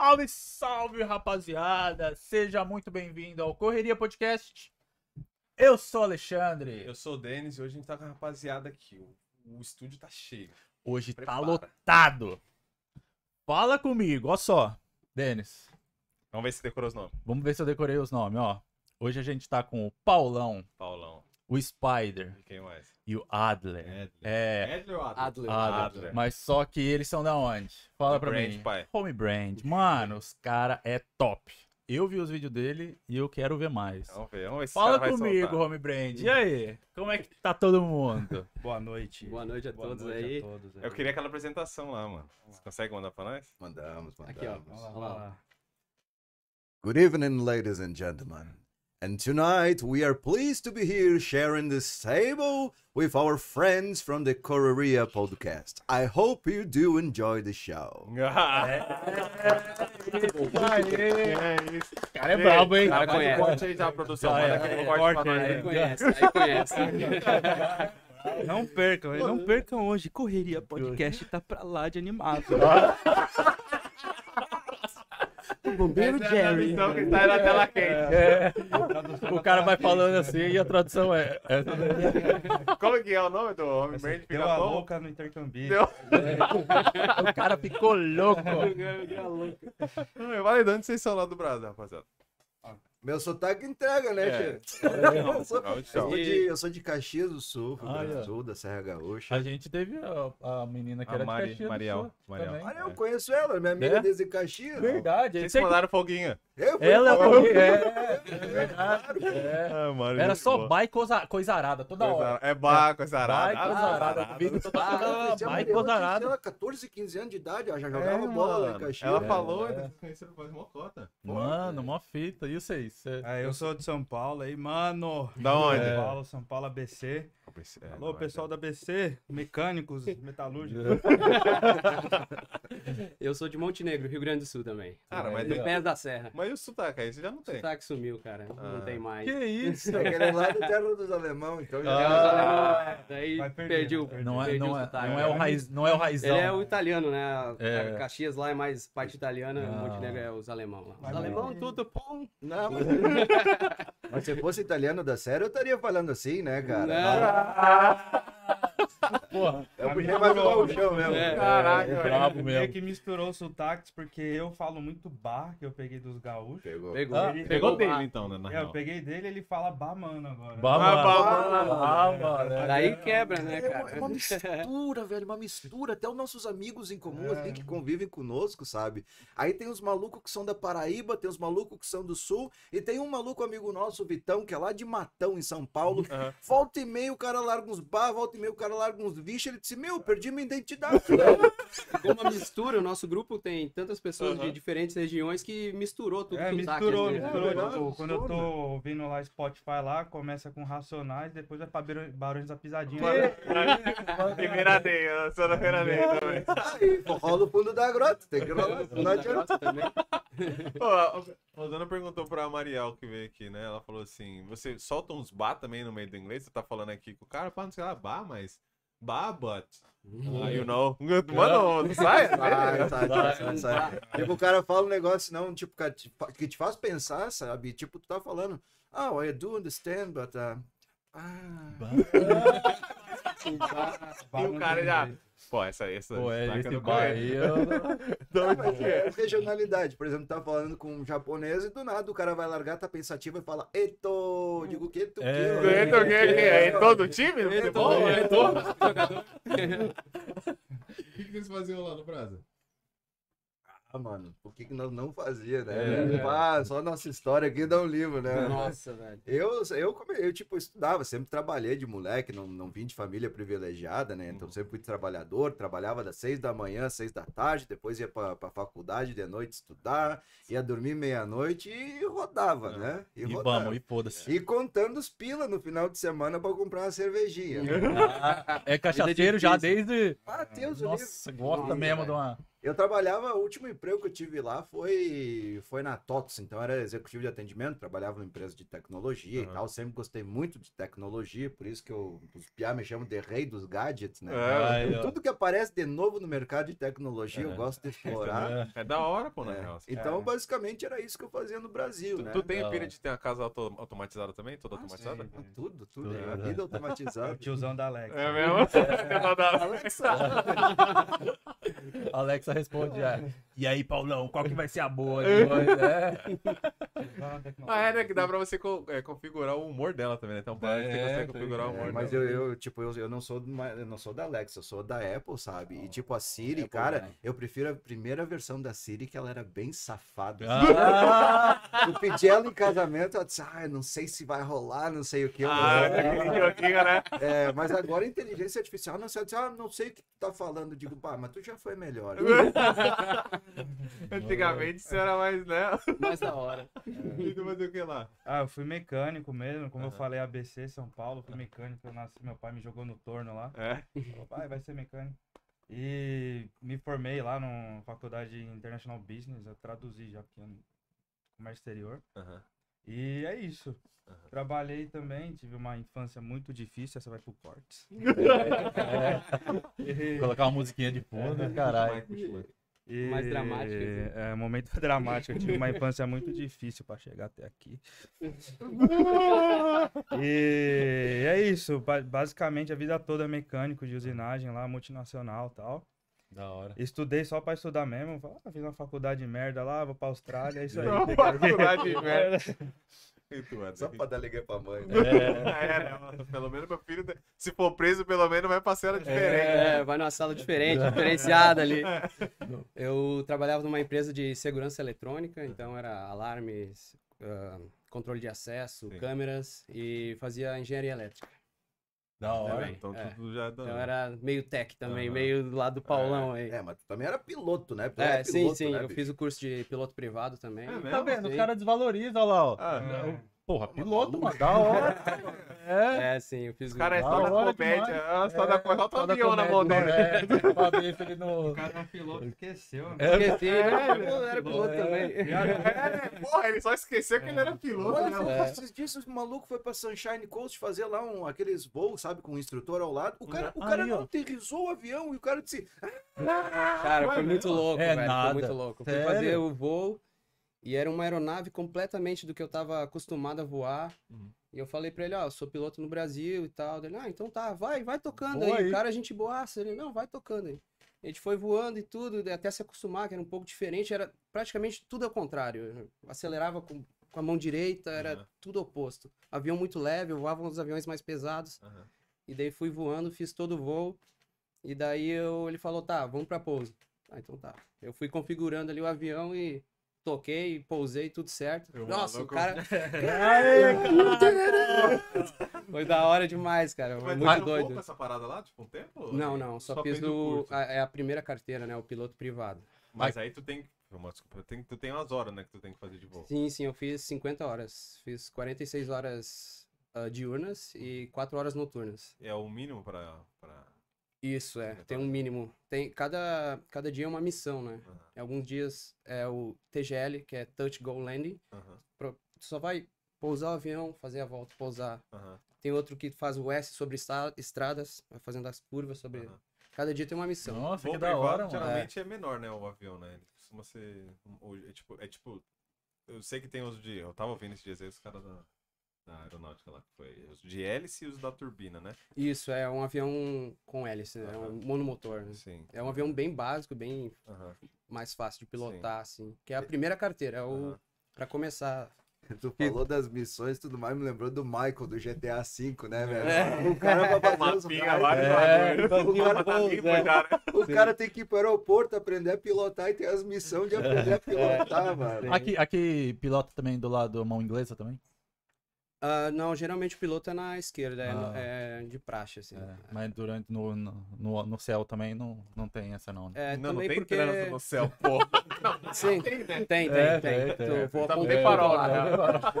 Salve, salve, rapaziada! Seja muito bem-vindo ao Correria Podcast. Eu sou o Alexandre. Eu sou o Denis e hoje a gente tá com a rapaziada aqui. O, o estúdio tá cheio. Hoje tá Prepara. lotado. Fala comigo, ó só. Denis, Vamos ver se decorou os nomes. vamos ver se eu decorei os nomes, ó. Hoje a gente tá com o Paulão, Paulão. O Spider E quem mais? e o Adler. Edler. É, Edler ou Adler? Adler. Adler. Adler. Mas só que eles são da onde? Fala Do pra Brand, mim. pai. Home Brand. Mano, os cara é top. Eu vi os vídeos dele e eu quero ver mais. Vamos ver, vamos ver se Fala comigo. Home Brand. E aí? Como é que tá todo mundo? Boa noite. Boa noite a todos noite aí. A todos aí. Eu queria aquela apresentação lá, mano. Você consegue mandar pra nós? Mandamos, mandamos. Aqui, ó. Vamos lá, Olha vamos lá. Good evening, ladies and gentlemen. And tonight we are pleased to be here sharing this table with our friends from the Correria podcast. I hope you do enjoy the show. é isso. Cara é brabo, hein? Cara, conhece. corte aí produção. Manda é, aquele é, corte pra nós. Aí conhece, aí conhece. Não percam, não percam hoje. Correria Podcast tá pra lá de animado. Bombeiro Essa é a que tá na tela quente. É. O cara vai falando assim e a tradução é. daí. Como que é o nome do homem Essa brand? Deu a louca no intercambista. Deu. O cara ficou louco. Vale de onde vocês são lá do Brasil, rapaziada? Meu sotaque entrega, né, É. tio? Eu sou, Não, eu sou de, eu sou de Caxias do Sul, Rio Ah, Grande do é. Sul, da Serra Gaúcha. A gente teve a, a menina que A era Mari- de Caxias do Mariel, Sul Mariel. também. Olha, eu conheço ela, minha amiga É? desde Caxias. Verdade. Vocês Você... mandaram folguinha. Eu fui Ela falar- é, é, verdade. é. Ah, mano, Era só bai coisa, coisa arada toda hora. É bar, coisa Bai arada. coisa Ah, Ah, ela Bai ela coisa tinha, arada. sei lá, 14, 15 anos de idade, ela já É, jogava bola em. Caxias. Ela É. falou, eles conheceram faz mocota. Mano, mó fita. E vocês? Cê- Ah, eu sou de São Paulo aí, mano. Da onde? São Paulo, São Paulo ABC. É, Alô, pessoal da ABC, mecânicos, metalúrgicos. Eu sou de Montenegro, Rio Grande do Sul também. Cara, mas, No tem- pé da serra. mas e o sotaque aí? Você já não O tem. sotaque sumiu, cara. Não Ah. tem mais. Que isso? Aquele lá terra dos alemão, então já. Ah. É, alemão, Daí perdi o. Não é, perdi não, o é, sotaque. não é o raiz, não é o raizão. Ele é o italiano, né? A- É. Caxias lá é mais parte italiana, Ah. Montenegro é os alemão lá. Os alemão, tudo bom. Não, mas... se fosse italiano da série, eu estaria falando assim, né, cara? Porra, Eu puxei mais o chão mesmo. É. Caraca, é brabo mesmo. que misturou sotaques, porque eu falo muito bar, que eu peguei dos gaúchos. Pegou. Pegou. Ah, Ele Pegou o dele bar. então, né? Na É, eu peguei dele ele fala bah, mano, agora. Bah, Ah, mano. bah, mano. Ah, mano. é. Daí quebra, né, É uma, cara? uma mistura, velho, uma mistura. Até os nossos amigos em comum, assim, que convivem conosco, sabe? Aí tem os malucos que são da Paraíba, tem os malucos que são do Sul, e tem um maluco amigo nosso, o Vitão, que é lá de Matão, em São Paulo. Aham. Volta e meia o cara larga uns bar, volta e meia o cara larga uns bichos. Ele disse: Meu, perdi minha identidade. Como uma mistura, o nosso grupo tem tantas pessoas Aham. de diferentes regiões que misturou tudo É, misturou, né? misturou. É quando eu tô ouvindo lá Spotify lá, começa com Racionais, depois vai pra Barões- da Pisadinha. E veraneio, eu sou da veraneio também. Aí rola o fundo da grota, tem que rolar. Não adianta. também. Ô, a Rosana perguntou pra Mariel que veio aqui, né? Ela falou assim: você solta uns bar também no meio do inglês? Você tá falando aqui com o cara, pá, não sei lá, bar, mas. Bar, but. Ah, you know. Mano, não sai? Sai, sai, sai, sai. Tipo, o cara fala um negócio não, tipo, que te, fa- que te faz pensar, sabe? Tipo, tu tá falando, ah, I do understand, but... Uh, ah, E o cara já. Pô, essa. essa Pô, é, esse Bahia. eu... De onde mas que é? é regionalidade. Por exemplo, tá falando com um japonês e do nada o cara vai largar, tá pensativo e fala, eto, digo, que tu É. que? Tu entra o quê aqui? É todo o time? futebol? É, todo jogador. O que, que eles faziam lá no Brasil? Ah, mano, por que, que nós não fazia, É. né? Ah, só nossa história aqui dá um livro, né? Nossa, velho. Eu, eu, come- eu, tipo, estudava, sempre trabalhei de moleque, não, não vim de família privilegiada, né? Então sempre fui trabalhador, trabalhava das seis da manhã às seis da tarde, depois ia pra, pra faculdade de noite estudar, ia dormir meia-noite e rodava, né? E rodava. vamos, e foda-se. E contando os pila no final de semana pra comprar uma cervejinha. É cachaceiro já desde... Ah, Deus, o Nossa, gosta mesmo de uma... Eu trabalhava, o último emprego que eu tive lá foi, foi na TOTS, então era executivo de atendimento, trabalhava numa empresa de tecnologia Aham. e tal, sempre gostei muito de tecnologia, por isso que eu, os piá me chamam de rei dos gadgets, né? É, Aí, ó. Tudo que aparece de novo no mercado de tecnologia eu É. gosto de explorar. É da hora, pô, na É. real. Então, basicamente, era isso que eu fazia no Brasil, Tu, né? tu tem a pira de ter uma casa auto- automatizada também? Toda Ah, automatizada? sim, Tudo, tudo. Tudo, é, a né? vida É o automatizada. tiozão da Alex. É mesmo? Alexa responde, é. E aí, Paulão, qual que vai ser a boa de hoje? É. Ah, é, né? Que dá pra você co- é, configurar o humor dela também, né? Então parece que É, você tem- configurar o É, humor mas dela. eu, eu, tipo, eu, eu não sou eu não sou da Alexa, eu sou da Apple, sabe? E tipo, a Siri, Apple, cara, né? eu prefiro a primeira versão da Siri, que ela era bem safada. Ah, Eu pedi ela em casamento, ela disse, ah, não sei se vai rolar, não sei o que. Ah, aquele joguinho, né? É, mas agora a inteligência artificial, não sei, ah, não sei o que tu tá falando. Eu digo, pá, mas tu já foi melhor. Antigamente isso era mais, né? Mais da hora. E tu fazia o que lá? Ah, eu fui mecânico mesmo, como eu falei, ABC, São Paulo, fui mecânico, eu nasci, meu pai me jogou no torno lá, É. falou, pai, vai ser mecânico. E me formei lá na faculdade de International Business, eu traduzi já, porque é comércio exterior. Aham. E é isso. Aham. Trabalhei também, tive uma infância muito difícil, essa vai pro cortes. é. Colocar uma musiquinha de fundo, caralho. E- Mais dramática, assim. É, momento dramático. Eu tive uma infância muito difícil pra chegar até aqui. e é isso. ba- Basicamente, a vida toda mecânico de usinagem lá, multinacional e tal. Da hora. Estudei só pra estudar mesmo. Falei, ah, fiz uma faculdade de merda lá, vou pra Austrália, é isso aí. Uma faculdade de merda. Só pra dar ligar pra mãe. Né? É. É, né? Pelo menos meu filho, se for preso, pelo menos vai pra cela diferente. É, vai numa sala diferente, diferenciada ali. Eu trabalhava numa empresa de segurança eletrônica, então era alarmes, ah, controle de acesso, Sim. câmeras e fazia engenharia elétrica. Da hora. Também. Então É. tudo já dá. Então era meio tech também, Aham. meio do lado do Paulão aí. É, mas tu também era piloto, né? Tu É, sim, piloto, sim. né, eu bicho? fiz o curso de piloto privado também. É mesmo? Tá vendo? Sim. caras desvalorizam, olha lá, ó. Ah, Porra, piloto, mano. Da hora. É. É, sim, eu fiz o caras é Da só da hora comédia. Ah, só da coisa. Olha o da avião na mão dele. É, ele. O cara é um piloto, esqueceu. né? Esqueci, né? É, Eu era piloto também. É, porra, ele só esqueceu que ele era piloto, Olha, né? foi É. esses dias o maluco foi pra Sunshine Coast fazer lá um, aqueles voos, sabe, com o instrutor ao lado. O cara, o Aí, cara ó. não aterrizou o avião e o cara disse, Cara, foi muito louco, É velho. nada. Foi muito louco. Fui Sério? fazer o voo e era uma aeronave completamente do que eu tava acostumado a voar. Uhum. E eu falei pra ele, ó, eu sou piloto no Brasil e tal. Ele, ah, então tá, vai, vai tocando aí. aí. O cara, a gente boaça. Ele, não, vai tocando aí. A gente foi voando e tudo, até se acostumar, que era um pouco diferente. Era praticamente tudo ao contrário. Eu acelerava com, com a mão direita, era Aham. tudo oposto. Avião muito leve, eu voava uns aviões mais pesados. Aham. E daí fui voando, fiz todo o voo. E daí eu, ele falou, tá, vamos pra pouso. Ah, então tá. Eu fui configurando ali o avião e toquei, pousei, tudo certo. Eu, Nossa, maluco. o cara foi da hora demais, cara. Mas muito doido. essa parada lá, tipo, um tempo? Não, não, só, fiz fez o. curso. a- é a primeira carteira, né? O piloto privado. Mas aí tu tem. Desculpa, tem, tu tem umas horas, né, que tu tem que fazer de voo. Sim, sim, eu fiz 50 horas. Fiz 46 horas ah, diurnas e 4 horas noturnas. É o mínimo pra. pra... Isso, é. Tem um mínimo. Tem, cada, cada dia é uma missão, né? Aham, Alguns dias é o TGL, que é Touch Go Landing. aham, Pro- Tu só vai pousar o avião, fazer a volta, pousar. aham, Tem outro que faz o S sobre estra- estradas, vai fazendo as curvas sobre. Cada dia tem uma missão. Nossa, Voo que da hora, mano. geralmente é. menor, né, o avião, né? Ele costuma ser. É tipo. É tipo eu sei que tem os de. Eu tava ouvindo esses dias aí os caras da, da aeronáutica lá, que foi os de hélice e os da turbina, né? Isso, é um avião com hélice, né? é um monomotor. né? Sim. É um avião bem básico, bem Aham. mais fácil de pilotar, assim. Que é a primeira carteira, é o. Aham. Pra começar. Tu falou das missões e tudo mais, me lembrou do Michael do GTA V, né, velho? É. O cara vai fazer os lá É, bagulho. o cara Tá pousa, limpo é. né? O cara tem que ir pro aeroporto aprender a pilotar e tem as missões de aprender a pilotar, mano. Aqui, aqui pilota também do lado mão inglesa também? Ah, não, geralmente o piloto é na esquerda, é, Ah. é de praxe, assim. É, mas durante no, no, no, céu também não, não tem essa não. né? É, Não, não também tem porque... trânsito no céu, porra. Sim, Tem, né? tem, tem, É, tem. voa Tá bem lá, né?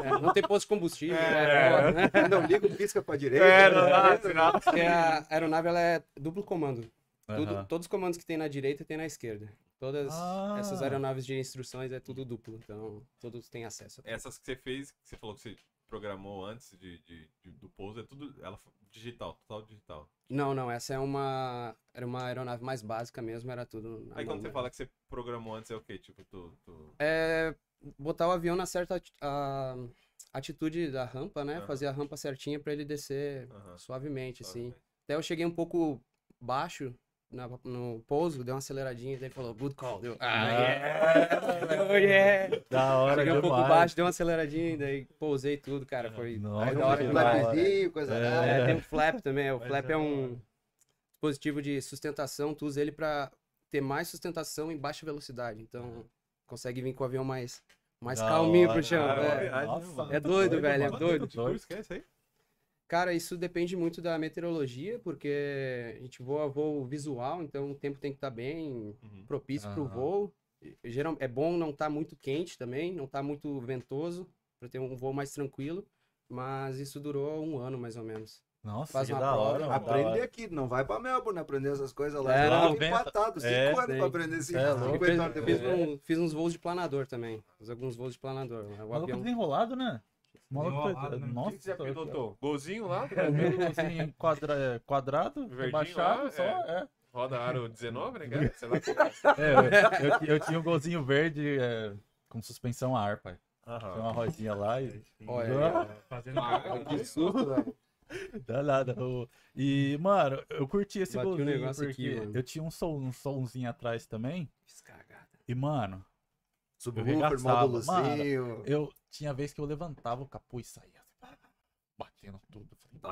É, não tem posto de combustível, É. é, foda, né? Não liga o pisca pra direita. É, né? não dá, sinal. Porque a aeronave ela é duplo comando. Tudo- Aham. todos os comandos que tem na direita tem na esquerda. Todas Ah. essas aeronaves de instruções é tudo duplo, então todos têm acesso. Essas que você fez, que você falou que você programou antes de, de- de- do pouso, é tudo ela digital, total digital. Não, não, essa é uma era uma aeronave mais básica mesmo, era tudo Aí quando você mesmo. fala que você programou antes, é o quê? Tipo, tu. tu... É botar o avião na certa ati- a- atitude da rampa, né? Aham. Fazer a rampa certinha pra ele descer Aham. suavemente, assim. Ok. Até eu cheguei um pouco baixo na- no pouso, deu uma aceleradinha, daí falou, good call. Deu, ah, yeah! Oh, yeah! Da hora Cheguei um pouco demais. baixo, deu uma aceleradinha, daí pousei tudo, cara. Foi, Nossa, Aí da hora demais. flapzinho, coisa É. nada. É, tem um flap também. O Mas flap é é um dispositivo de sustentação. Tu usa ele pra ter mais sustentação em baixa velocidade. Então, consegue vir com o avião mais, mais Da calminho hora, pro chão. cara. é. viagem, Nossa? É doido, velho, é doido. Que é esse aí? Cara, isso depende muito da meteorologia, porque a gente voa voo visual, então o tempo tem que estar bem Uhum. propício pro Aham. voo. E, Geral, é bom não estar muito quente também, não estar muito ventoso, para ter um voo mais tranquilo. Mas isso durou um ano, mais ou menos. Nossa, Faz que uma da prova, hora. Aprender hora. aqui, não vai pra Melbourne aprender essas coisas lá. É, É, não, empatado, cinco é, anos pra aprender cinco, É, louco. 50 horas Eu depois. fiz, um- fiz uns voos de planador também. Fiz alguns voos de planador. O Maluco avião... desenrolado, né? Maluco né? O Nossa, que você pilotou? Golzinho lá? assim, quadra, quadrado, Verdinho rebaixado, lá, só, é. é. Roda aro 19, né, cara? Sei lá. É, eu, eu, eu tinha um golzinho verde é, com suspensão a ar, pai. Tinha uma rodinha lá e. Olha, Fazendo que susto, velho. Dá nada. E, mano, eu curti esse Bati um golzinho negócio porque aqui, mano. eu tinha um, som, um somzinho atrás também. Fiz cagada. E, mano, Subwoofer, regaçava, módulozinho. eu tinha vez que eu levantava o capuz e saía. assim, Batendo tudo. Falei, "Pô,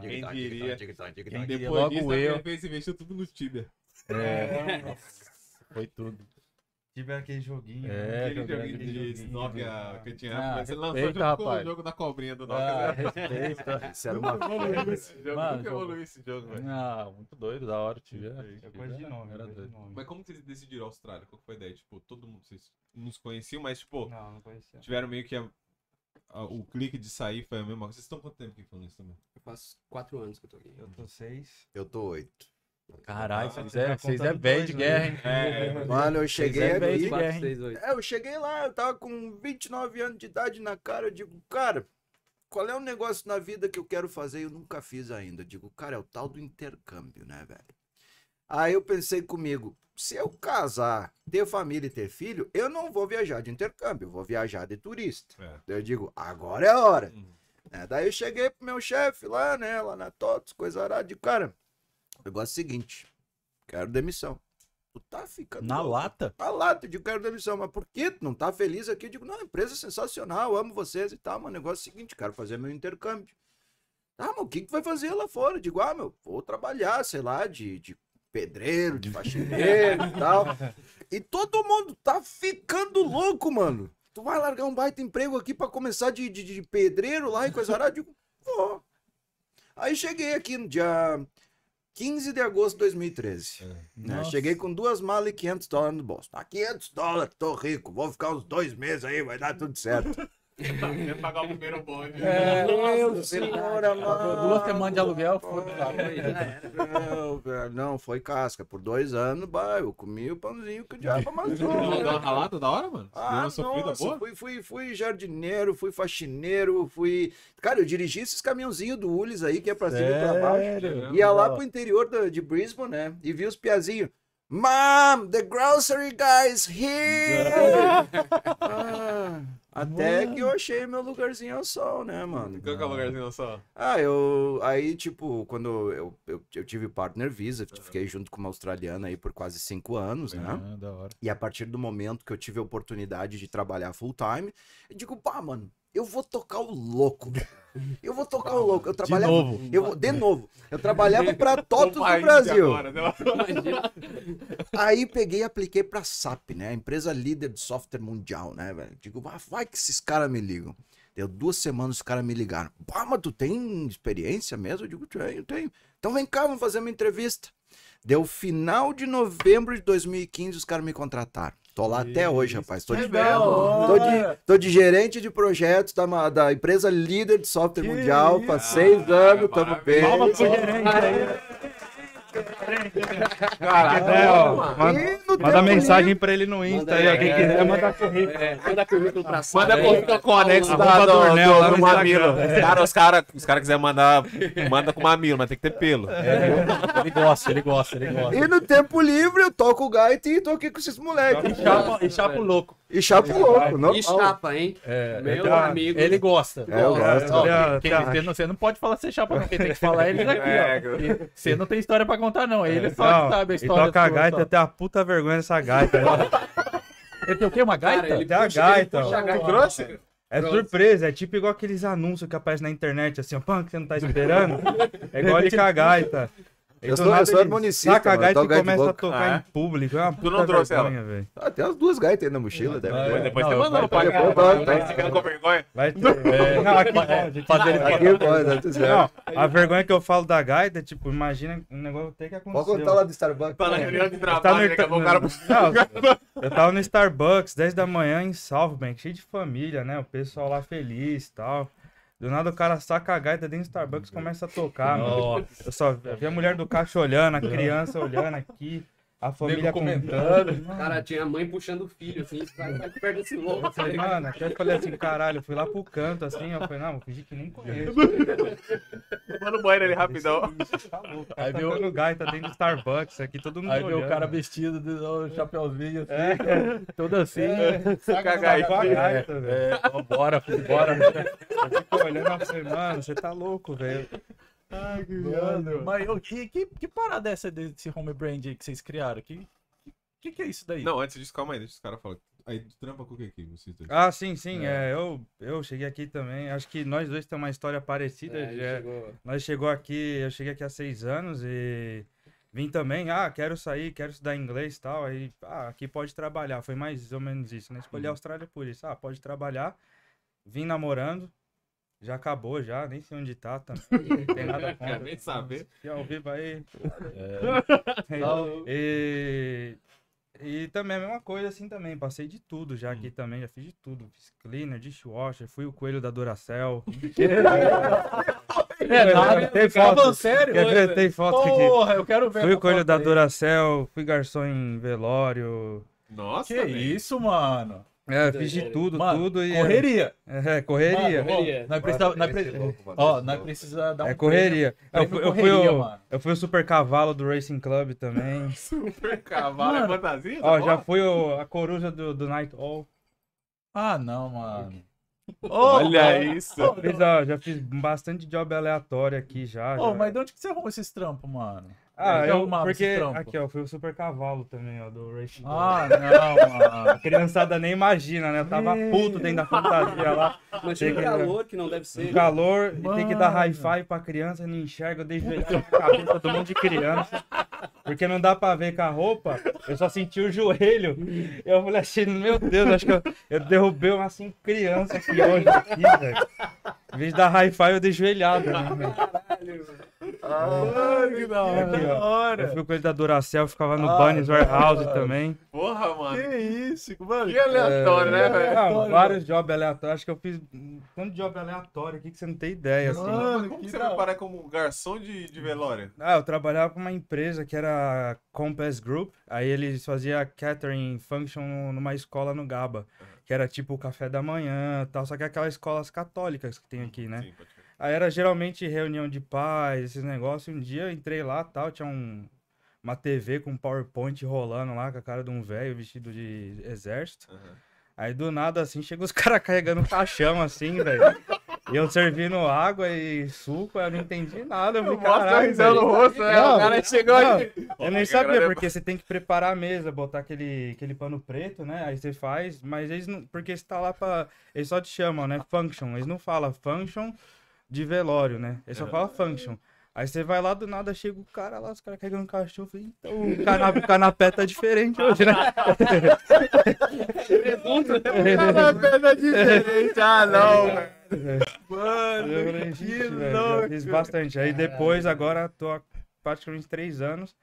Quem diria? Quem diria? Depois Logo disso, eu. ele fez investiu tudo no Tibia. É, nossa, foi tudo. Tive aquele joguinho. É? Aquele joguinho de joguinho, Nokia que tinha. Ah, mas você lançou respeita, junto com o rapaz. jogo da cobrinha do Ah, Nokia. né? respeita. Isso era uma Evoluiu esse jogo. Mano, Nunca evoluiu esse jogo, velho. Não, muito doido, da hora, tive. É coisa de nome, Era de doido. nome. Mas como que vocês decidiram Austrália? Qual que foi a ideia? Tipo, todo mundo, vocês nos conheciam, mas tipo, Não, não conhecia. tiveram meio que a- a- o clique de sair foi a mesma coisa. Vocês estão quanto tempo aqui falando isso também? Eu faço quatro anos que eu tô aqui. Eu tô seis. Eu tô oito. Caralho, vocês você é, tá vocês é velho dois, de guerra, hein? É, Mano, eu cheguei é aqui. de guerra. É, eu cheguei lá, eu tava com 29 anos de idade na cara. Eu digo, cara, qual é o negócio na vida que eu quero fazer e eu nunca fiz ainda? Eu digo, cara, é o tal do intercâmbio, né, velho? Aí eu pensei comigo, se eu casar, ter família e ter filho, eu não vou viajar de intercâmbio, eu vou viajar de turista. É. Daí eu digo, agora é a hora. Uhum. É, daí eu cheguei pro meu chefe lá, né, lá na TOTS, coisa arada, digo, cara, negócio é o seguinte, quero demissão. Tu tá ficando Na lata? Na lata, eu digo, quero demissão. Mas por que tu não tá feliz aqui? Eu digo, não, empresa é sensacional, amo vocês e tal. Mas o negócio é o seguinte, quero fazer meu intercâmbio. Ah, mas o que, que tu vai fazer lá fora? Eu digo, ah, meu, vou trabalhar, sei lá, de, de pedreiro, de faxineiro e tal. E todo mundo tá ficando louco, mano. Tu vai largar um baita emprego aqui pra começar de, de, de pedreiro lá e coisa arada? Eu digo, vou. Aí cheguei aqui no dia 15 de agosto de 2013. né? Nossa. Cheguei com duas malas e 500 dólares no bolso. Ah, 500 dólares, tô rico, vou ficar uns dois meses aí, vai dar tudo certo. Ia pagar o primeiro bonde. É, Meu nossa, senhor verdade. amado. Duas semanas de aluguel, foda-se. Não, velho, não, foi casca. Por dois anos, bah, eu comi o pãozinho que o diabo amassou. Deu uma- deu uma ralada da hora, mano? Ah, nossa, boa? fui, fui, fui jardineiro, fui faxineiro, fui... Cara, eu dirigi esses caminhãozinhos do Ulis aí, que é pra cima e pra baixo. Ia lá pro interior de Brisbane, né? E vi os piazinhos. Mom, the grocery guy is here! Ah, até Mano. que eu achei meu lugarzinho ao sol, né, mano? Qual que é o lugarzinho só? Ah, eu. Aí, tipo, quando eu, eu, eu tive partner visa, fiquei junto com uma australiana aí por quase cinco anos, né? Ah, da hora. E a partir do momento que eu tive a oportunidade de trabalhar full time, eu digo, pá, mano, eu vou tocar o louco. Eu vou tocar o louco. Eu De trabalhava. novo. Eu, vou- de novo. Eu trabalhava pra Totos do Brasil. agora, né? Aí peguei e apliquei pra SAP, né? A empresa líder de software mundial, né, velho? Digo, "Ah, vai que esses caras me ligam. Deu duas semanas os caras me ligaram. Pá, mas tu tem experiência mesmo? Eu digo, tenho, tenho. Então vem cá, vamos fazer uma entrevista. Deu final de novembro de 2015, os caras me contrataram. Tô lá até hoje, rapaz. Tô de, hora. tô de, tô de gerente de projetos da, da empresa líder de software Que mundial. isso? Faz seis anos, tamo parabéns. bem. Palma pro gerente aí. Caralho, É, manda, manda mensagem pra ele no Insta aí, ó. Quem é, quiser, é, manda currículo. É, manda currículo pra Manda currículo com o anexo da, do, do, do mamilo. Cara, os caras os cara quiserem mandar, manda com mamilo, mas tem que ter pelo. Ele gosta, ele gosta, ele gosta. E no tempo livre eu toco gaita e tô aqui com esses moleques. E chapa, e chapa o louco. E chapo louco, normal. E chapa, hein? É, Meu então, amigo. Ele gosta. É, eu gosto. Ó, Tá, quem- tá. você, não, você não pode falar ser chapa, não. Quem tem que falar é ele daqui, É, ó. E Você não tem história pra contar, não. Ele só Não, que sabe a e história. toca a gaita, só. até a puta vergonha dessa gaita. Ele tem o quê? Uma gaita? Cara, ele Até a gaita, ele puxa ó. gaita. trouxe? É Pronto. surpresa, é tipo igual aqueles anúncios que aparecem na internet, assim, ó, pã, que você não tá esperando. É igual ele com a gaita. E Eu sou- eu sou harmonicista, Saca a gaita e começa a tocar Ah, em público. É uma puta não trouxe ela? vergonha, velho. Ah, tem umas duas gaitas aí na mochila, deve É, ter. Depois Não, você depois Vai vai- vai ficando com vergonha. Vai ter. É, não, aqui pode, aqui tá. Não, a vergonha que eu falo da gaita, tipo, imagina um negócio que aconteceu. Pode contar lá do Starbucks. Tá na reunião de Eu tava trabalho, no, daqui a pouco o cara... Eu tava no Starbucks, 10 da manhã em Southbank, cheio de família, né? O pessoal lá feliz e tal. Do nada o cara saca a gaita dentro do Starbucks e começa a tocar, mano. Eu só vi a mulher do caixa olhando, a criança olhando aqui, a família comentando. comentando. Cara, tinha a mãe puxando o filho, assim, vai perto desse louco. Eu falei, mano, até eu falei assim, caralho, eu fui lá pro canto, assim, eu falei, não, vou fingir que nem conheço. Manda no banheiro ali rapidão. Tá louco, Aí aí viu- viu... gaita dentro do Starbucks, aqui todo mundo Aí vê o cara vestido de um chapeuzinho assim, É. todo assim. Tá com gaita, velho. É, ó, bora, filho, bora. Eu fico olhando e falei, mano, você tá louco, velho. Mano, mas ô, que, que, que parada é essa desse home brand aí que vocês criaram? Que, que, que é isso daí? Não, antes disso, calma aí, deixa os caras falar. Aí, tu trampa com o que aqui, vocês dois? Ah, sim, sim, é. eu, eu cheguei aqui também, acho que nós dois temos uma história parecida. É, ele é, chegou- Nós chegou aqui, eu cheguei aqui há seis anos e vim também, ah, quero sair, quero estudar inglês e tal. Aí, ah, aqui pode trabalhar. Foi mais ou menos isso, né? Escolhi a Austrália por isso. Ah, pode trabalhar. Vim namorando. Já acabou, já, nem sei onde tá também. Não tem nada contra. Quer nem saber. Se ao vivo aí. É, E, e também a mesma coisa assim também. Passei de tudo já Hum. aqui também. Já fiz de tudo. Fiz cleaner, dishwasher, fui o coelho da Duracell. é nada. Tem Tá foto. sério? Quer ver? Tem foto aqui. Porra, eu quero ver. Fui coelho da. Duracell, fui garçom em velório. Nossa, Que isso, mano? É, fiz de tudo, Mano, tudo e. correria. É, correria. Mano, ó, Correria. nós precisa, nós Esse precisa, louco, mano, ó, nós precisa dar um É correria. Eu prêmio- fui, prêmio eu, fui correria, o, mano. eu fui o super cavalo do Racing Club também. Super cavalo é fantasia? Ó, tá já fui o- a coruja do, do Night All. Ah, não, mano. Olha isso. Fiz, ó, já fiz bastante job aleatório aqui já. Ô, já. mas de onde que você arrumou esses trampos, mano? Ah, eu, porque aqui ó, fui o super cavalo também, ó, do Racing Club. Ah, não, mano. A criançada nem imagina, né? Eu tava puto dentro da fantasia lá. Mas Tem que- calor que não deve ser. Calor, e tem que dar Mano. hi-fi pra criança, não enxerga, eu dei na cabeça do monte de criança. Porque não dá pra ver com a roupa, eu só senti o joelho. Eu falei assim, meu Deus, acho que eu, eu derrubei umas cinco crianças aqui hoje, aqui, velho. Em vez de dar hi-fi, eu dei joelhada. Né, velho? Ai, que da hora. Aqui, ó. eu fui com ele da Duracell, ficava no Ah, Bunny's Warehouse mano. também. Porra, mano. Que isso, mano. Que aleatório, né, velho? Não, aleatório, vários jobs aleatórios. Acho que eu fiz um tanto de job aleatório aqui que você não tem ideia, assim. Mano, Como que você da- vai parar como garçom de, de velório? Ah, eu trabalhava com uma empresa que era a Compass Group. Aí eles faziam catering function numa escola no Gaba. Que era tipo o café da manhã e tal. Só que é aquelas escolas católicas que tem aqui, né? Sim, pode. Aí era geralmente reunião de pais, esses negócios. Um dia eu entrei lá tal, tinha um, uma TV com PowerPoint rolando lá com a cara de um velho vestido de exército. Aham. Aí do nada assim, chega os caras carregando um caixão assim, velho. E eu servindo água e suco, eu não entendi nada. Eu falei, caralho, risada no rosto, né? Não, O cara chegou não, aqui. Eu nem sabia, agora é- porque você tem que preparar a mesa, botar aquele, aquele pano preto, né? Aí você faz, mas eles não. Porque você tá lá pra. Eles só te chamam, né? Function. Eles não falam function de velório, né? Eles só falam function. Aí você vai lá do nada, chega o cara lá, os caras carregando um cachorro. falei, Então o canapé, o canapé tá diferente hoje, né? Canapé diferente. Ah, não, velho. Mano, falei, que "Gente, velho, já fiz louco. bastante. Aí depois, agora tô há praticamente três anos.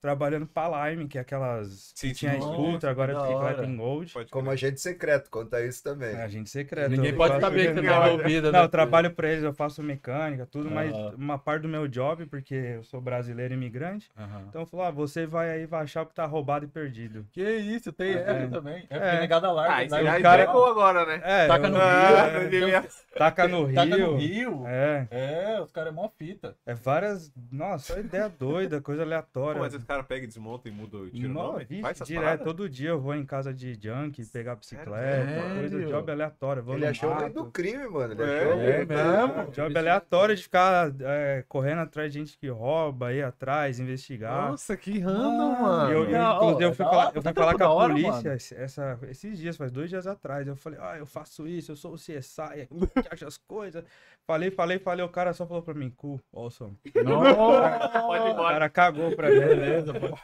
Trabalhando pra Lime, que é aquelas. Sim, que tinha. Scooter, agora é em Gold. Pode Como agente secreto, conta isso também. É, agente secreto. Ninguém eu pode faço- saber que tá Não, envolvido, né? Não, eu trabalho pra eles, eu faço mecânica, tudo, mas Ah. uma parte do meu job, porque eu sou brasileiro imigrante. Então falou, ah, você vai aí, vai achar o que tá roubado e perdido. Que isso, tem É. essa também. É, É. negada larga. Ah, isso né? já O cara- entregou agora, né? É, Taca eu- no Ah, Rio. não devia- taca no Rio. Taca no Rio. É, É, os caras é mó fita. é várias. Nossa, só ideia doida, coisa Pô, aleatória. Mas esse cara pega e desmonta e muda o nome? vixe, Faz essas direto, paradas? todo dia eu vou em casa de junk, pegar bicicleta, coisa, Sério? job aleatório. Vou Ele achou o meio mato. do crime, mano. Ele É, achou o é mesmo? Job aleatório de ficar é, correndo atrás de gente que rouba, ir atrás, investigar. Nossa, que random, mano. E eu, inclusive, eu fui da falar, eu tá fui falar com a hora, polícia mano. essa, esses dias, faz dois dias atrás. Eu falei, ah, eu faço isso, eu sou o CSI, aqui, que acha as coisas. Falei, falei, falei, o cara só falou pra mim, cool, awesome. Pode ir O embora. cara cagou pra mim, beleza, pô.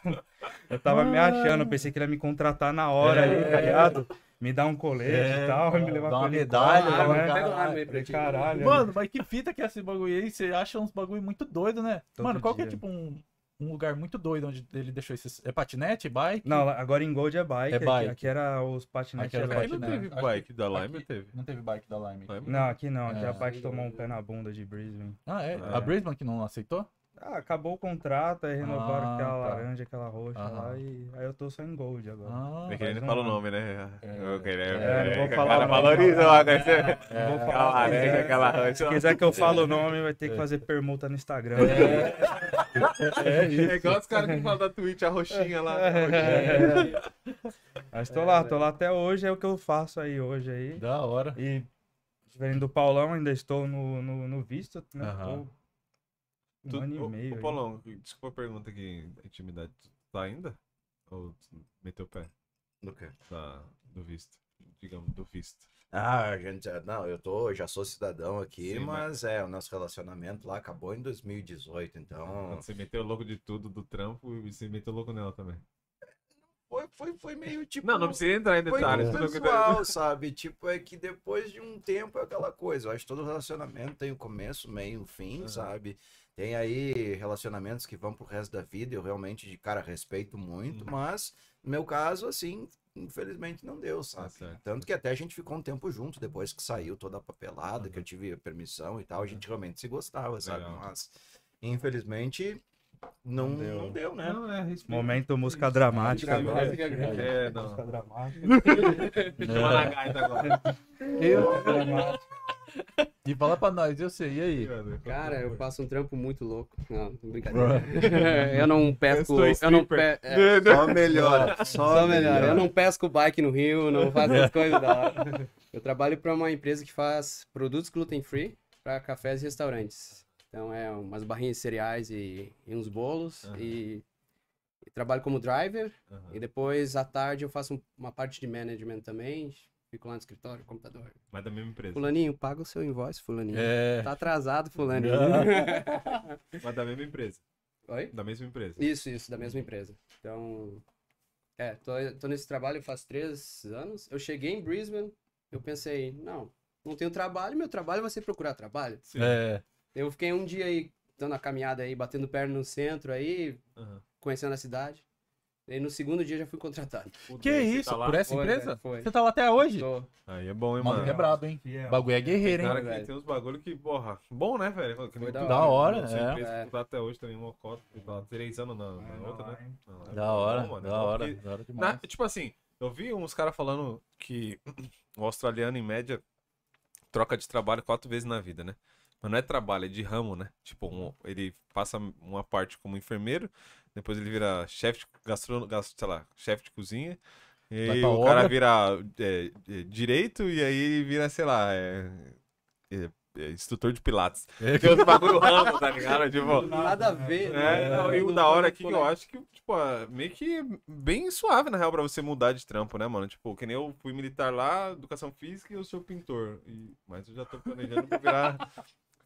Eu tava me achando, pensei que ele ia me contratar na hora É. ali, tá ligado? Me dar um colete e tal, me levar uma medalha, uma né? ti. Caralho. Mano, mas que fita que é esse bagulho aí? Você acha uns bagulho muito doido, né? Todo Mano, qual que é dia. tipo um, um lugar muito doido onde ele deixou esses. É patinete, bike? Não, agora em Gold é bike. É aqui- bike. Aqui, era os patinetes. Aqui. Aqui não teve bike da Lime, aqui- teve. Não teve bike da Lime. Lime? Não, aqui não. Aqui É. a bike tomou um pé na bunda de Brisbane. Ah, é? É. A Brisbane que não aceitou? Ah, acabou o contrato, aí renovaram Ah, aquela tá. laranja, aquela roxa Aham. lá e aí eu tô só em Gold agora. Ah, É que ele não fala o nome, né? É. Eu queria- É, não vou o falar cara o nome. valoriza lá, né? Não vou Aquela falar. Se quiser- aquela Se rancha. quiser que eu fale o nome, vai ter que fazer permuta no Instagram. é isso. É igual os caras que falam da Twitch, a roxinha lá. É. Mas tô lá, tô lá até hoje, é o que eu faço aí hoje aí. Da hora. E diferente do Paulão, ainda estou no, no, no visto, né? Aham. Tô um Tu, ano e ô, meio. ô. Paulão, desculpa a pergunta aqui, intimidade. Tu tá ainda? Ou tu meteu o pé Do quê? da, do visto? Digamos, do visto. Ah, a gente, é, não, eu tô, eu já sou cidadão aqui, Sim, mas é, o nosso relacionamento lá acabou em 2018, então Quando você meteu o louco de tudo do trampo e você meteu o louco nela também. foi, foi, foi meio tipo. Não, não precisa entrar em Foi detalhes. tudo que- consensual, sabe? Tipo, é que depois de um tempo é aquela coisa. Eu acho que todo relacionamento tem o começo, meio, fim, Aham. sabe? Tem aí relacionamentos que vão pro resto da vida. Eu realmente, de cara, respeito muito, Uhum. mas no meu caso, assim, infelizmente não deu, sabe? certo. Tanto que até a gente ficou um tempo junto depois que saiu toda a papelada, que eu tive a permissão e tal. A gente realmente se gostava, sabe? Legal. Mas, infelizmente, não, Não deu. não deu, né? Não, é. Momento música dramática. Dramática, agora. É, não. Música dramática. Chama na gaita agora. Eu... E fala pra nós, eu sei, e aí? Cara, eu faço um trampo muito louco. Não, brincadeira. eu não pesco. sou Eu não pe... é, Só melhora. Só, Só melhor. Eu não pesco bike no Rio, não faço essas coisas da hora. Eu trabalho para uma empresa que faz produtos gluten free para cafés e restaurantes. Então é umas barrinhas de cereais e, e uns bolos. Aham. E, e trabalho como driver. Aham. E depois à tarde eu faço um- uma parte de management também. Fico lá no escritório, computador. Mas da mesma empresa. Fulaninho, paga o seu invoice, fulaninho. É. Tá atrasado, fulaninho. Mas da mesma empresa. Oi? Da mesma empresa. Isso, isso, da mesma empresa. Então, é, tô, tô nesse trabalho faz três anos. Eu cheguei em Brisbane, eu pensei, não, não tenho trabalho, meu trabalho vai ser procurar trabalho. Sim. É. Eu fiquei um dia aí, dando a caminhada aí, batendo perna no centro aí, Aham. conhecendo a cidade. E no segundo dia já fui contratado. Que Você isso? tá? Por essa Foi, empresa? velho, foi. Você tá lá até hoje? Tô- Aí é bom, hein, O maluco mano. é brabo, hein? O bagulho é guerreiro, Cara, hein? que velho. tem uns bagulho que, porra, bom, né, velho? Que Foi da hora. né? Da hora, é. empresa É. que tá até hoje também, Mocota, tu tá três anos na, na outra, né? Não, é Da bom, hora, mano, é da bom hora, da hora Na- demais. tipo assim, eu vi uns caras falando que o australiano, em média, troca de trabalho quatro vezes na vida, né? Mas não é trabalho, é de ramo, né? Tipo, um- ele passa uma parte como enfermeiro, depois ele vira chefe de gastro, gas- sei lá, chefe de cozinha. E aí o cara obra. vira é, é, direito e aí ele vira, sei lá, é, é- é instrutor de pilates. Tem uns bagulho ramo, tá ligado? Tipo, Nada a ver. é, né? não, e o da hora aqui que eu acho que, tipo, é meio que bem suave, na real, pra você mudar de trampo, né, mano? Tipo, que nem eu fui militar lá, educação física e eu sou pintor. E... Mas eu já tô planejando pra virar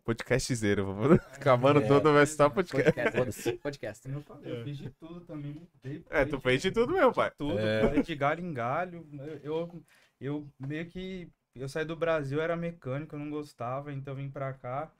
podcastzeiro. vamos- Acabando É. tudo, vai estar podcast. Podcast. Podcast. Eu falei, eu fiz de tudo também, mudei. É, tu fez de tudo mesmo, pai. tudo, É. de galho em galho. Eu, eu, eu meio que. Eu saí do Brasil, era mecânico, eu não gostava, então vim pra cá.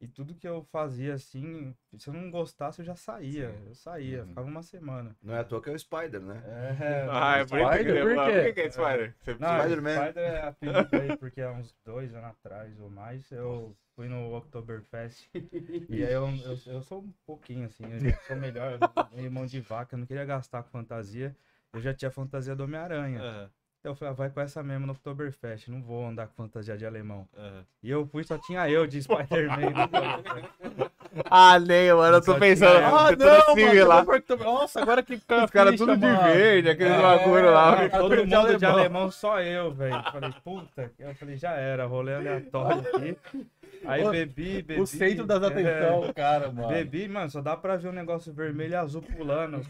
E tudo que eu fazia assim, se eu não gostasse, eu já saía. Eu saía, Uhum. ficava uma semana. Não é à toa que é o Spider, né? É, Ah, é por isso que Spider? Por Por quê? que é Spider? Você Não, Spider-Man. Spider é apelido aí, porque há uns dois anos atrás ou mais, eu fui no Oktoberfest. e aí eu, eu, eu sou um pouquinho assim, eu sou melhor, meio mão de vaca, eu não queria gastar com fantasia. Eu já tinha fantasia do Homem-Aranha. Aham, Então eu falei, ah, vai com essa mesmo no Oktoberfest, não vou andar com fantasia de alemão. aham. E eu fui, só tinha eu de Spider-Man. Ah, nem, mano, eu tô Só pensando. Ah, não, mano. tô- Nossa, agora que Os caras tudo de mano. verde, aquele É, bagulho lá. Todo mundo de de alemão. alemão, só eu, velho. Eu Falei, puta. Eu falei, já era, rolê aleatório aqui. Aí Ô, bebi, bebi. O centro das é, atenção, cara, mano. Bebi, mano, só dá pra ver um negócio vermelho e azul pulando.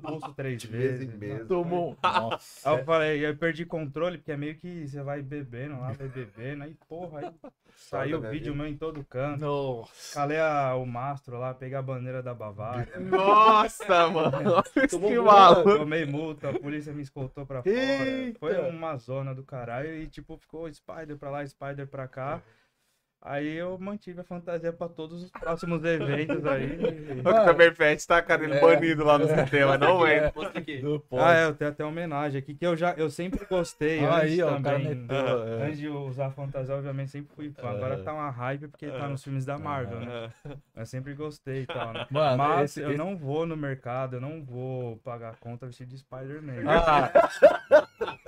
Pulso três De vez vezes. em vez. Tomou. Nossa. Aí eu falei, eu perdi controle, porque é meio que você vai bebendo lá, vai bebendo, aí porra, aí saiu minha vídeo vida. meu em todo canto. Nossa. Calei a- o mastro lá, peguei a bandeira da Bavária. Nossa, mano. Esse Tomou maluco. Tomei multa, a polícia me escoltou pra fora. Eita! Foi uma zona do caralho e tipo, ficou Spider pra lá, Spider pra cá. Aí eu mantive a fantasia pra todos os próximos eventos aí. O Oktoberfest tá, cara, ele É. banido lá no sistema, não é? Ah, é, eu tenho até homenagem aqui, que eu já eu sempre gostei. antes Aí, ó, o cara também. meteu. é. Antes de usar fantasia, obviamente, sempre fui fã. Agora tá uma hype porque tá nos filmes da Marvel, né? Eu sempre gostei e tal, né? Mano, Mas esse- eu esse- não vou no mercado, eu não vou pagar conta vestido de Spider-Man. Ah,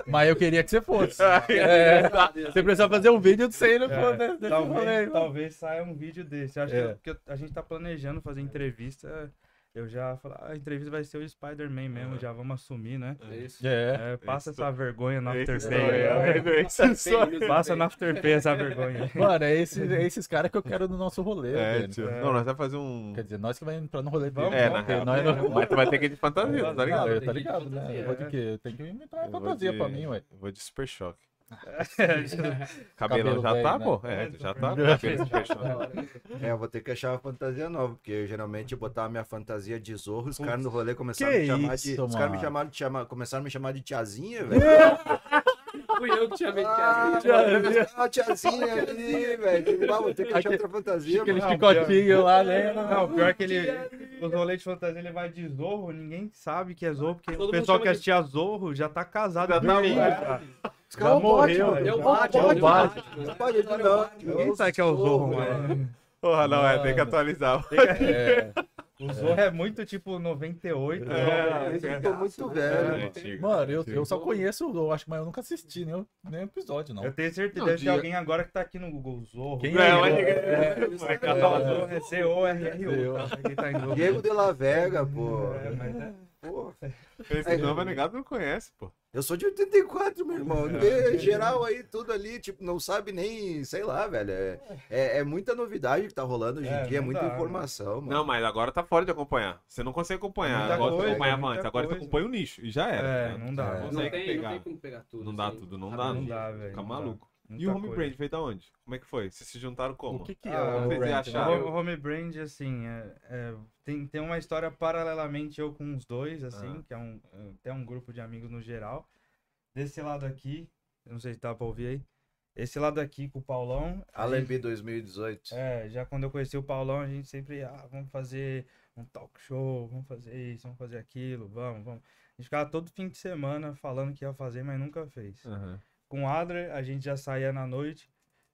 mas eu queria que você fosse. É, você precisa fazer um vídeo de você É, desse, desse talvez, talvez saia um vídeo desse. Acho É. que, eu- que eu- a gente tá planejando fazer entrevista. Eu já falei, ah, a entrevista vai ser o Spider-Man mesmo, já vamos assumir, né? É isso. É. É, passa Esse essa vergonha no Esse After Pay. eu, né? sou eu. Passa no After Pay essa vergonha. Mano, é, esse, é esses caras que eu quero no nosso rolê. É, velho. tio. Não, nós vamos fazer um. Quer dizer, nós que vai entrar no rolê dele. Vamos, É, né? na Porque real. nós Mas tu vai ter que ir de fantasia, tá ligado? tá de ligado, né? Eu vou é. que, eu tenho que inventar uma fantasia de- pra mim, ué. eu Vou de super choque. Cabelo Cabelão já velho, tá, né? pô? É, já tá. É. Cabelo. É, eu vou ter que achar uma fantasia nova, porque eu geralmente eu botava minha fantasia de zorro, os caras no rolê começaram a me chamar isso, de. Os caras me mano? chamaram de chamar, começaram a me chamar de tiazinha, velho. Fui eu que tinha medo Ah, de tiazinha. ah, tiazinha ali, velho. Ah, Vou ter que achar outra fantasia, Aquele mano. chicotinho lá, né? Não, pior que ele. Os rolês de fantasia ele vai de Zorro, ninguém sabe que é Zorro, porque Todo o pessoal que de- assistia Zorro já tá casado Já tá já. Os caras Já morreu, podem, É o. Batman, Não é o pode. Batman. Não. Ninguém sabe que é o Zorro, mano. Porra, não, é, tem que atualizar. É. O Zorro é muito tipo 98. É. Esse eu tô muito velho. mano. Mano, eu, eu só conheço, eu acho, mas eu nunca assisti nenhum, nenhum episódio, não. Eu tenho certeza Não, ter dia- alguém agora que tá aqui no Google Zorro. Quem Não, é? É, o Zorro, é C-O-R-R-O. tá? Tá Zorro. Diego de la Vega, pô. É, mas é- Pô, Esse nome é negado não conhece, pô. Eu sou de 84, meu irmão. Vê geral aí, tudo ali, tipo, não sabe nem, sei lá, velho. É, é, é muita novidade que tá rolando hoje em É, dia, é não muita dá, informação, mano. Não, mas agora tá fora de acompanhar. Você não consegue acompanhar. Agora você coisa, acompanhava antes. Agora você coisa. acompanha o nicho. E já era. É, né? não dá. É. Não Não consegue tem, pegar. não tem como pegar tudo. Não dá assim. tudo, não dá. bem Não dá, velho. Fica não maluco. E Muita o Home coisa. Brand feito aonde? Como é que foi? Vocês se juntaram como? O que que é Ah, o vocês brand, acharam? né? O Home Brand, assim, é, é, tem, tem uma história paralelamente eu com os dois, assim, Ah. que é um, até um grupo de amigos no geral. Desse lado aqui, não sei se dá pra ouvir aí. Esse lado aqui com o Paulão. Alembi 2018. É, já quando eu conheci o Paulão, a gente sempre, ah, vamos fazer um talk show, vamos fazer isso, vamos fazer aquilo, vamos, vamos. A gente ficava todo fim de semana falando que ia fazer, mas nunca fez. Aham. Com o Adler, a gente já saía na noite,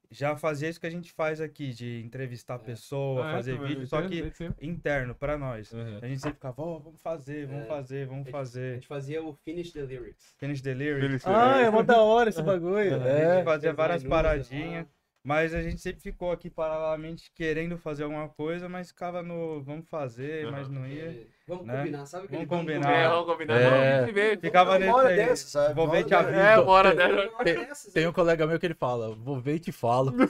já fazia isso que a gente faz aqui, de entrevistar a pessoa, Ah, é, fazer também, vídeo, só que interno, pra nós. Aham. A gente sempre ficava, ó, vamos fazer, vamos É. fazer, vamos A fazer. gente fazia o Finish the Lyrics. Finish the lyrics. Feliz- Ah, é mó da hora esse bagulho. A É. gente fazia várias paradinhas. Mas a gente sempre ficou aqui paralelamente querendo fazer alguma coisa, mas ficava no vamos fazer, mas não ia. É, Vamos Né? combinar, sabe Vamos vamos combinar. É, vamos combinar. É. Não, vê. Ficava Uma hora nesse aí. dessa, sabe? Vou ver te aviso. É, uma hora Tem- dessa. Tem, tem um colega meu que ele fala, vou ver e te falo.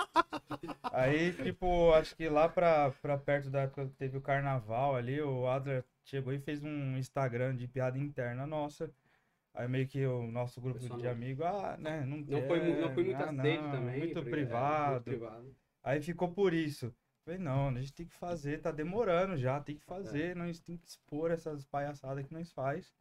Aí, tipo, acho que lá pra, pra perto da época que teve o carnaval ali, o Adler chegou e fez um Instagram de piada interna nossa. Aí meio que o nosso grupo Pessoal de não- amigos, ah, né, não, Não foi, mu- não foi muito quer, ah, aceito não, também. Muito porque, é, privado. muito privado. Aí ficou por isso. Falei, não, a gente tem que fazer, tá demorando já, tem que fazer, nós tem que expor essas palhaçadas que nós faz.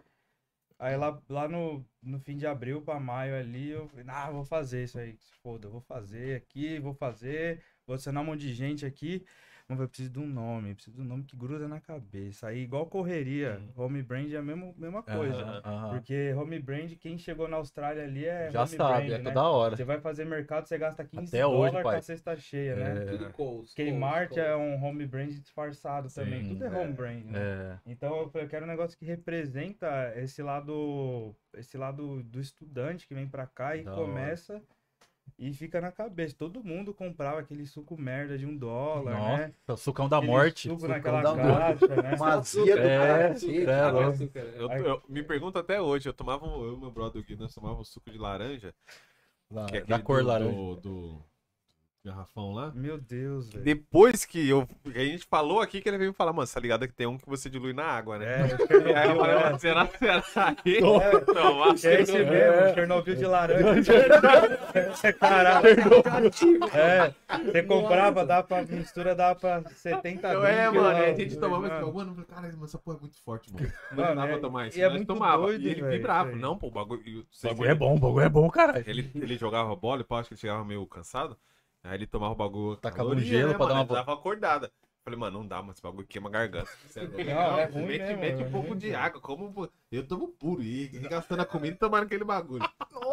Aí lá, lá no, no fim de abril pra maio ali, eu falei, ah, vou fazer isso aí, foda, eu vou fazer aqui, vou fazer, vou adicionar um monte de gente aqui. Mas eu preciso de um nome, preciso de um nome que gruda na cabeça. Aí, igual correria, home brand é a mesma, mesma coisa. Porque home brand, quem chegou na Austrália ali é Já home sabe, brand, é né? toda hora. Você vai fazer mercado, você gasta 15 Até hoje, dólares pai. com a cesta cheia, né? É. Tudo Coles. Kmart é um home brand disfarçado também. Sim, Tudo é é. home brand, né? É. Então eu falei, eu quero um negócio que representa esse lado, esse lado do estudante que vem pra cá e Da hora. E fica na cabeça. Todo mundo comprava aquele suco merda de um dólar, Nossa, né? o sucão da Aquele morte. Suco Sucão naquela da caixa, né? Mazia do É, cara. É, açúcar. Eu, eu- me pergunto até hoje, eu tomava, eu e meu brother Gui, nós tomávamos suco de laranja, Da, que é da cor do, laranja. Do, do garrafão lá. Meu Deus, velho. Depois que eu, a gente falou aqui, que ele veio falar, mano, você tá ligado que tem um que você dilui na água, né? É, E aí eu falei, é, mano, será, será que... É. Não, que é esse mesmo, Chernobyl de laranja. É, Caralho. É, você comprava, dá pra mistura, dá pra 70 Eu, é, mano, aí a gente tomava e Mano, ficava, mano, caralho, mas essa porra é muito forte, mano. Não Mano, dá pra é- tomar isso. e é muito tomava. doido, e ele velho, vibrava. Não, pô, o bagulho... e O bagulho é bom, o bagulho é bom, caralho. Ele, ele jogava bola, eu acho que ele chegava meio cansado. Aí ele tomava o bagulho. Tacava um gelo pra dar uma Ele dava acordada. Falei, mano, não dá, mas esse bagulho queima a garganta. Você louco. Não, é ruim mete, mesmo, mete é um pouco ruim de água, como eu tomo puro e gastando a comida e tomando aquele bagulho.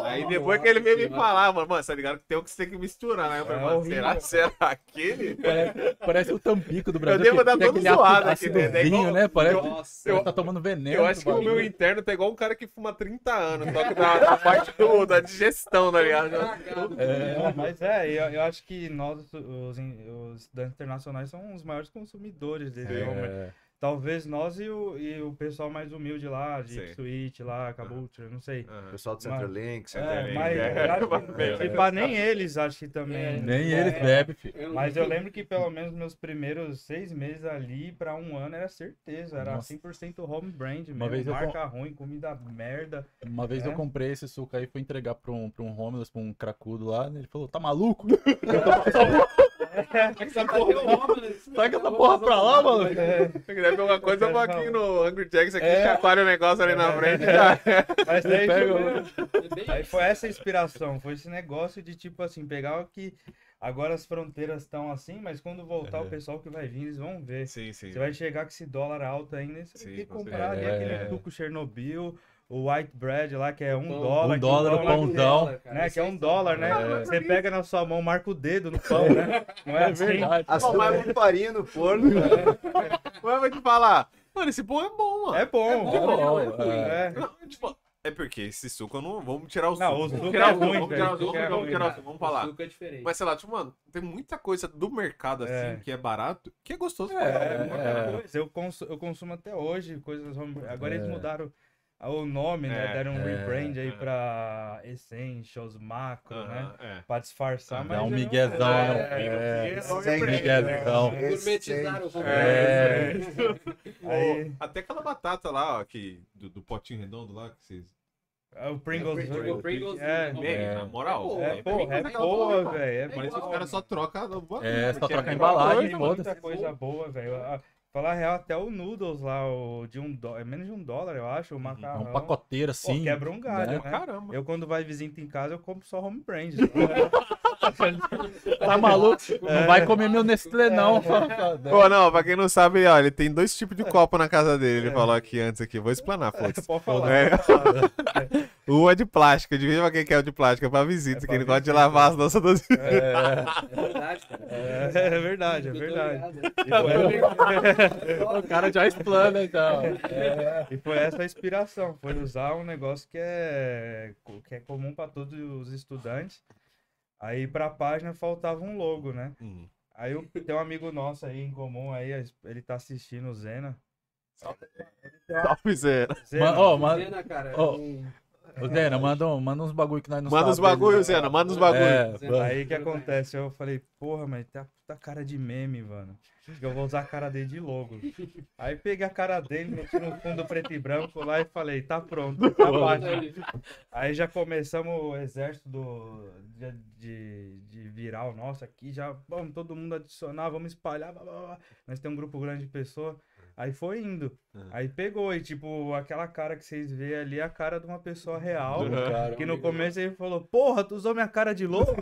Aí Nossa depois que ele veio me falar, mano, mano, você tá ligado que tem um que você tem que misturar, né? Eu falei, É mano, será, será aquele? Parece, parece o Tampico do Brasil. devo que dar todo zoado aqui, né? É igual- né? Parece Nossa. que tá tomando veneno. Eu acho que o meu interno tá igual um cara que fuma 30 anos, só que da, da parte do, da digestão, tá ligado? É, mas é, eu, eu acho que nós, os, os estudantes internacionais, são os maiores consumidores desse É. homem. Talvez nós e o, e o pessoal mais humilde lá, de. Ipswich lá, Caboulture, não sei. Aham. Pessoal do. Centralink, É, Centralink. mas é. eu acho que, É. e pá, nem eles acho que também. É. Nem É, eles bebem, filho. Eu não- Mas eu lembro que pelo menos meus primeiros seis meses ali, pra um ano, era certeza. Era Nossa. 100% home brand Uma mesmo. vez eu Marca ruim, comida merda. Uma vez É? eu comprei esse suco aí, fui entregar pra um, pra um homeless, pra um cracudo lá, ele falou, tá maluco? Essa porra é uma, né? Saca essa porra pra lá, mano. É, Se quiser ver alguma coisa, eu vou aqui no Hungry Jacks aqui, É. chacoalha o negócio ali na frente. já. mas daí, tipo, É Aí foi essa a inspiração, foi esse negócio de tipo assim, pegar o que agora as fronteiras estão assim, mas quando voltar É. o pessoal que vai vir, eles vão ver. Sim, sim. Você vai chegar com esse dólar alto ainda, você Sim, vai ter que com comprar ali certeza. aquele É. suco Chernobyl, o white bread lá, que é um Pão. dólar. Um dólar, o o pão, pãozão. né, que é um dólar, né? É. Você pega na sua mão, marca o dedo no pão, né? Não é, É assim? verdade. Com farinha no forno. Mas eu vou te falar, mano, esse pão é bom, mano. É bom. É bom, bom, é ruim. É. Não, tipo, é porque esse suco eu não. Vamos tirar o suco. Não, o vamos suco tirar é o suco, ruim, vamos tirar o suco, o é vamos ruim, tirar o suco, vamos O falar. suco é diferente. Mas sei lá, tipo, mano, tem muita coisa do mercado assim, É. que é barato, que é gostoso. É, É, é. coisa. Eu, consu- eu consumo até hoje coisas. Agora eles É. mudaram o nome, né? É, Deram um é, rebrand aí é. pra Essentials, Macro, né? É. Pra disfarçar, mas... Dá um miguezão, É, né? É, Sem miguezão. Gourmetizaram o É. Até aquela batata lá, ó, que, do, do potinho redondo lá, que vocês. É o Pringles. O Pringles, É, na moral. É, É é boa, velho. É É Parece que os caras só trocam É, só troca a é embalagem, muita coisa boa, velho. Falar real, até o noodles lá, o de um dólar, é menos de um dólar, eu acho, o É macarrão. um pacoteiro Pô, assim. quebra um galho, né? né? Caramba. Eu, quando vai visita em casa, eu compro só home brand. Tá maluco? Não vai comer meu Nestlé, não. Pô, não, pra quem não sabe, ó, ele tem dois tipos de copo na casa dele. Ele falou aqui antes aqui. Vou explanar, foda-se. Pode falar. É. Um é de plástico, adivinha pra quem que é o de plástico? É pra visita, É pra que ele gosta de lavar as nossas das É verdade, cara. É, é verdade, é verdade. O cara já explana, então. e foi essa a inspiração, foi usar um negócio que é, que é comum para todos os estudantes. Aí pra página faltava um logo, né? Hum. Aí eu, tem um amigo nosso aí em comum, aí ele tá assistindo o Zena. Salve, Zé. Zena, ó, ma- Zena, cara, Ó, um- Ô, Zena, manda, um- manda uns bagulho que nós não Manda sabe, bagulho, né? Zena, manda os bagulho. É, Zena. Aí o que acontece? Eu falei, porra, mas tá puta cara de meme, mano. Acho que Eu vou usar a cara dele de logo. Aí peguei a cara dele, meti no fundo preto e branco lá e falei, tá pronto, tá página. Aí já começamos o exército do, de, de, de viral nosso aqui, já vamos todo mundo adicionar, vamos espalhar. Blá, blá, blá. Nós temos um grupo grande de pessoas. Aí foi indo. Uhum. Aí pegou, e tipo, aquela cara que vocês vê ali é a cara de uma pessoa real. Uhum. Que no começo ele falou, porra, tu usou minha cara de lobo?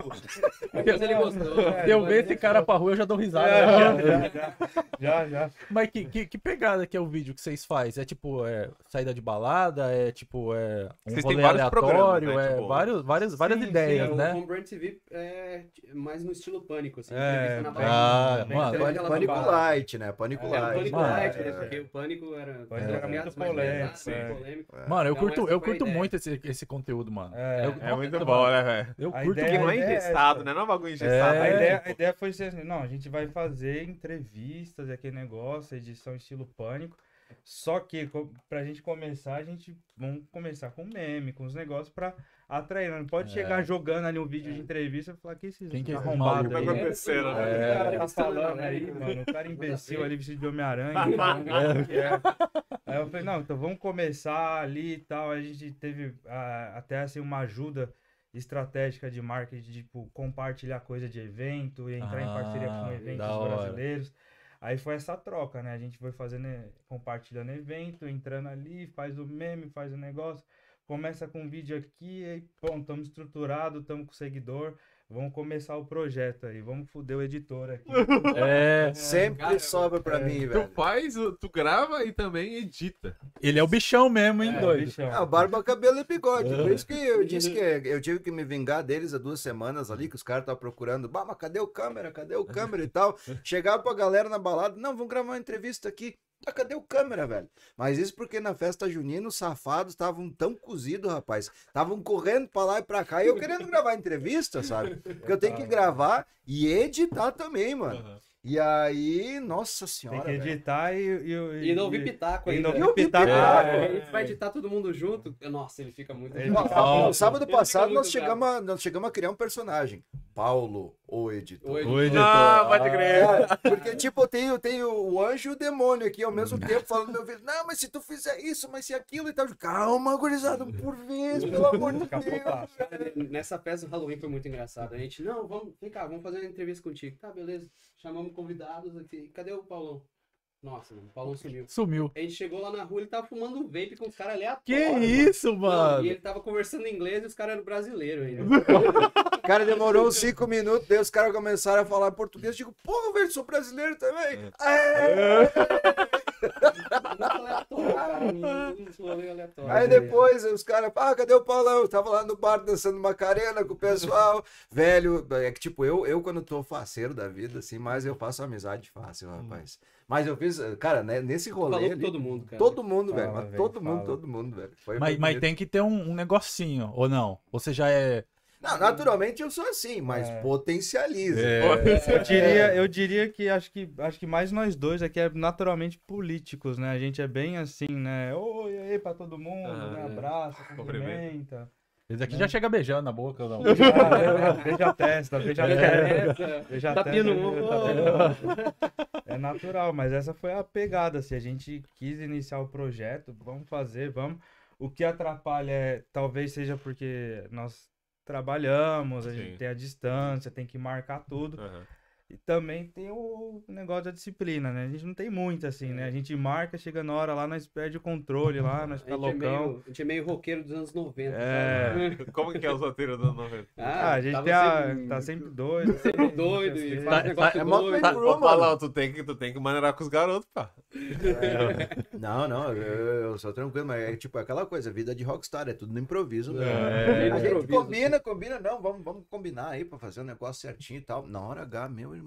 Mas ele gostou. É, Se eu ver esse cara pra rua, eu já dou risada. Já, já, já, já, já. Mas que, que, que pegada que é o vídeo que vocês fazem? É tipo, é saída de balada? É tipo, é um Vocês têm rolê vários aleatório? né? É Tipo- vários, várias, várias Sim, ideias, sim, o né? Home Brand TV é mais no estilo pânico, assim. É, Ah, mano. Pânico, Pânico. Light, né? Pânico É, o Light. Pânico Mano, Light, é. Né? Porque o Pânico era... Pânico era muito polêmico, pesadas, é. polêmico. Mano, eu Então, curto, eu curto muito esse, esse conteúdo, mano. É, eu, É muito bom, né, velho? Eu curto ideia- Porque não é é engessado, essa. né? Não é um bagulho engessado. A né? ideia, a ideia foi ser assim, não, a gente vai fazer entrevistas, aquele negócio, edição estilo pânico. Só que pra gente começar, a gente vamos começar com meme, com os negócios pra atrair. Não pode É. chegar jogando ali um vídeo de entrevista e falar que esses Quem que é arrombados aí. Tá acontecendo, O né? cara tá falando aí, mano. O cara imbecil ali vestido de Homem-Aranha. É. então, é. Aí eu falei, não, então vamos começar ali e tal. A gente teve ah, até assim uma ajuda estratégica de marketing, tipo, compartilhar coisa de evento e entrar em parceria Ah, com eventos da hora. Aí foi essa troca, né? A gente foi fazendo, eh, compartilhando evento, entrando ali, faz o meme, faz o negócio, começa com um vídeo aqui, e pronto, estamos estruturados, estamos com seguidor, vamos começar o projeto aí, vamos foder o editor aqui. É, Sempre Cara, sobra pra mim, Tu velho. faz, o- tu grava e também edita. ele é o bichão mesmo, hein, É, doido? bichão. Ah, barba, cabelo e bigode. Por isso que eu disse que eu tive que me vingar deles há duas semanas ali, que os caras estavam procurando. Bah, mas cadê o câmera? Cadê o câmera e tal? Chegava pra galera na balada, não, vamos gravar uma entrevista aqui. Ah, cadê o câmera, velho? Mas isso porque na festa junina os safados estavam tão cozidos, rapaz. Estavam correndo pra lá e pra cá e eu querendo gravar entrevista, sabe? Porque eu tenho que gravar e editar também, mano. E aí, nossa Tem senhora. que velho. editar e... E, E não ouvir pitaco e ainda. não E ouvir ouvir pitaco. pitaco. A gente vai editar todo mundo junto. Nossa, ele fica muito. Ele No fica- sábado- Ele passado nós chegamos, a, nós chegamos a criar um personagem. Paulo, o editor. O editor. Ah, pode crer. É, porque, tipo, eu tenho, eu tenho o anjo e o demônio aqui ao mesmo tempo falando no meu ouvido. Não, mas se tu fizer isso, mas se aquilo e tal. Calma, gurizada, por vez, pelo amor de Deus. Nessa festa do Halloween foi muito engraçado. A gente, não, vamos, vem cá, vamos fazer uma entrevista contigo. Tá, beleza. Chamamos convidados aqui. Cadê o Paulão? Nossa, mano, o Paulão sumiu. Sumiu. A gente chegou lá na rua, ele tava fumando um vape com os caras aleatórios. Que mano. isso, Não, mano? e ele tava conversando em inglês e os caras eram brasileiros ainda. O cara demorou uns cinco minutos, daí os caras começaram a falar português. Eu digo, porra, velho, sou brasileiro também. É. Muito aleatório, cara. Uns rolê aleatório. Aí depois os caras, ah, cadê o Paulão? Eu tava lá no bar dançando Macarena com o pessoal. Velho, é que tipo, eu, eu quando tô faceiro da vida, assim, mas eu faço amizade fácil, rapaz. Mas eu fiz, cara, né, nesse rolê Falou ali, todo mundo, cara. todo mundo, velho. Fala, mas velho, todo mundo, todo mundo, velho. Foi Mas, mas tem que ter um, um negocinho, ou não? Você já é. Não, naturalmente eu sou assim, mas É. potencializa. Eu diria, eu diria que acho que acho que mais nós dois aqui é naturalmente políticos, né? A gente é bem assim, né? Oi, aí pra todo mundo, Ah, né? é. Abraça, Cumprimenta. Esse aqui já chega beijando na boca, não? Ah, Beija a testa, beija a testa. Beija a Tapinha testa, tá? É natural, mas essa foi a pegada. Se a gente quis iniciar o projeto, vamos fazer, vamos. O que atrapalha é, talvez seja porque nós trabalhamos, a gente Sim. tem a distância, tem que marcar tudo. Aham. E também tem o negócio da disciplina, né? A gente não tem muito assim, né? A gente marca, chega na hora lá, nós perde o controle lá, nós fica gente, é loucão. meio, a gente é meio roqueiro dos anos 90. É. sabe? Como que é os roteiros dos anos 90? Ah, a gente a, sempre- tá sempre doido. sempre doido e Tá- faz tá- negócio é mó doido. Tá- Paulão, tu tem que, tu tem que maneirar com os garotos, pá. Não, não, eu, eu sou tranquilo, mas é tipo aquela coisa, vida de rockstar, é tudo no improviso. né? É. A gente combina, combina, não, vamos, vamos combinar aí pra fazer um negócio certinho e tal. Na hora H, meu irmão.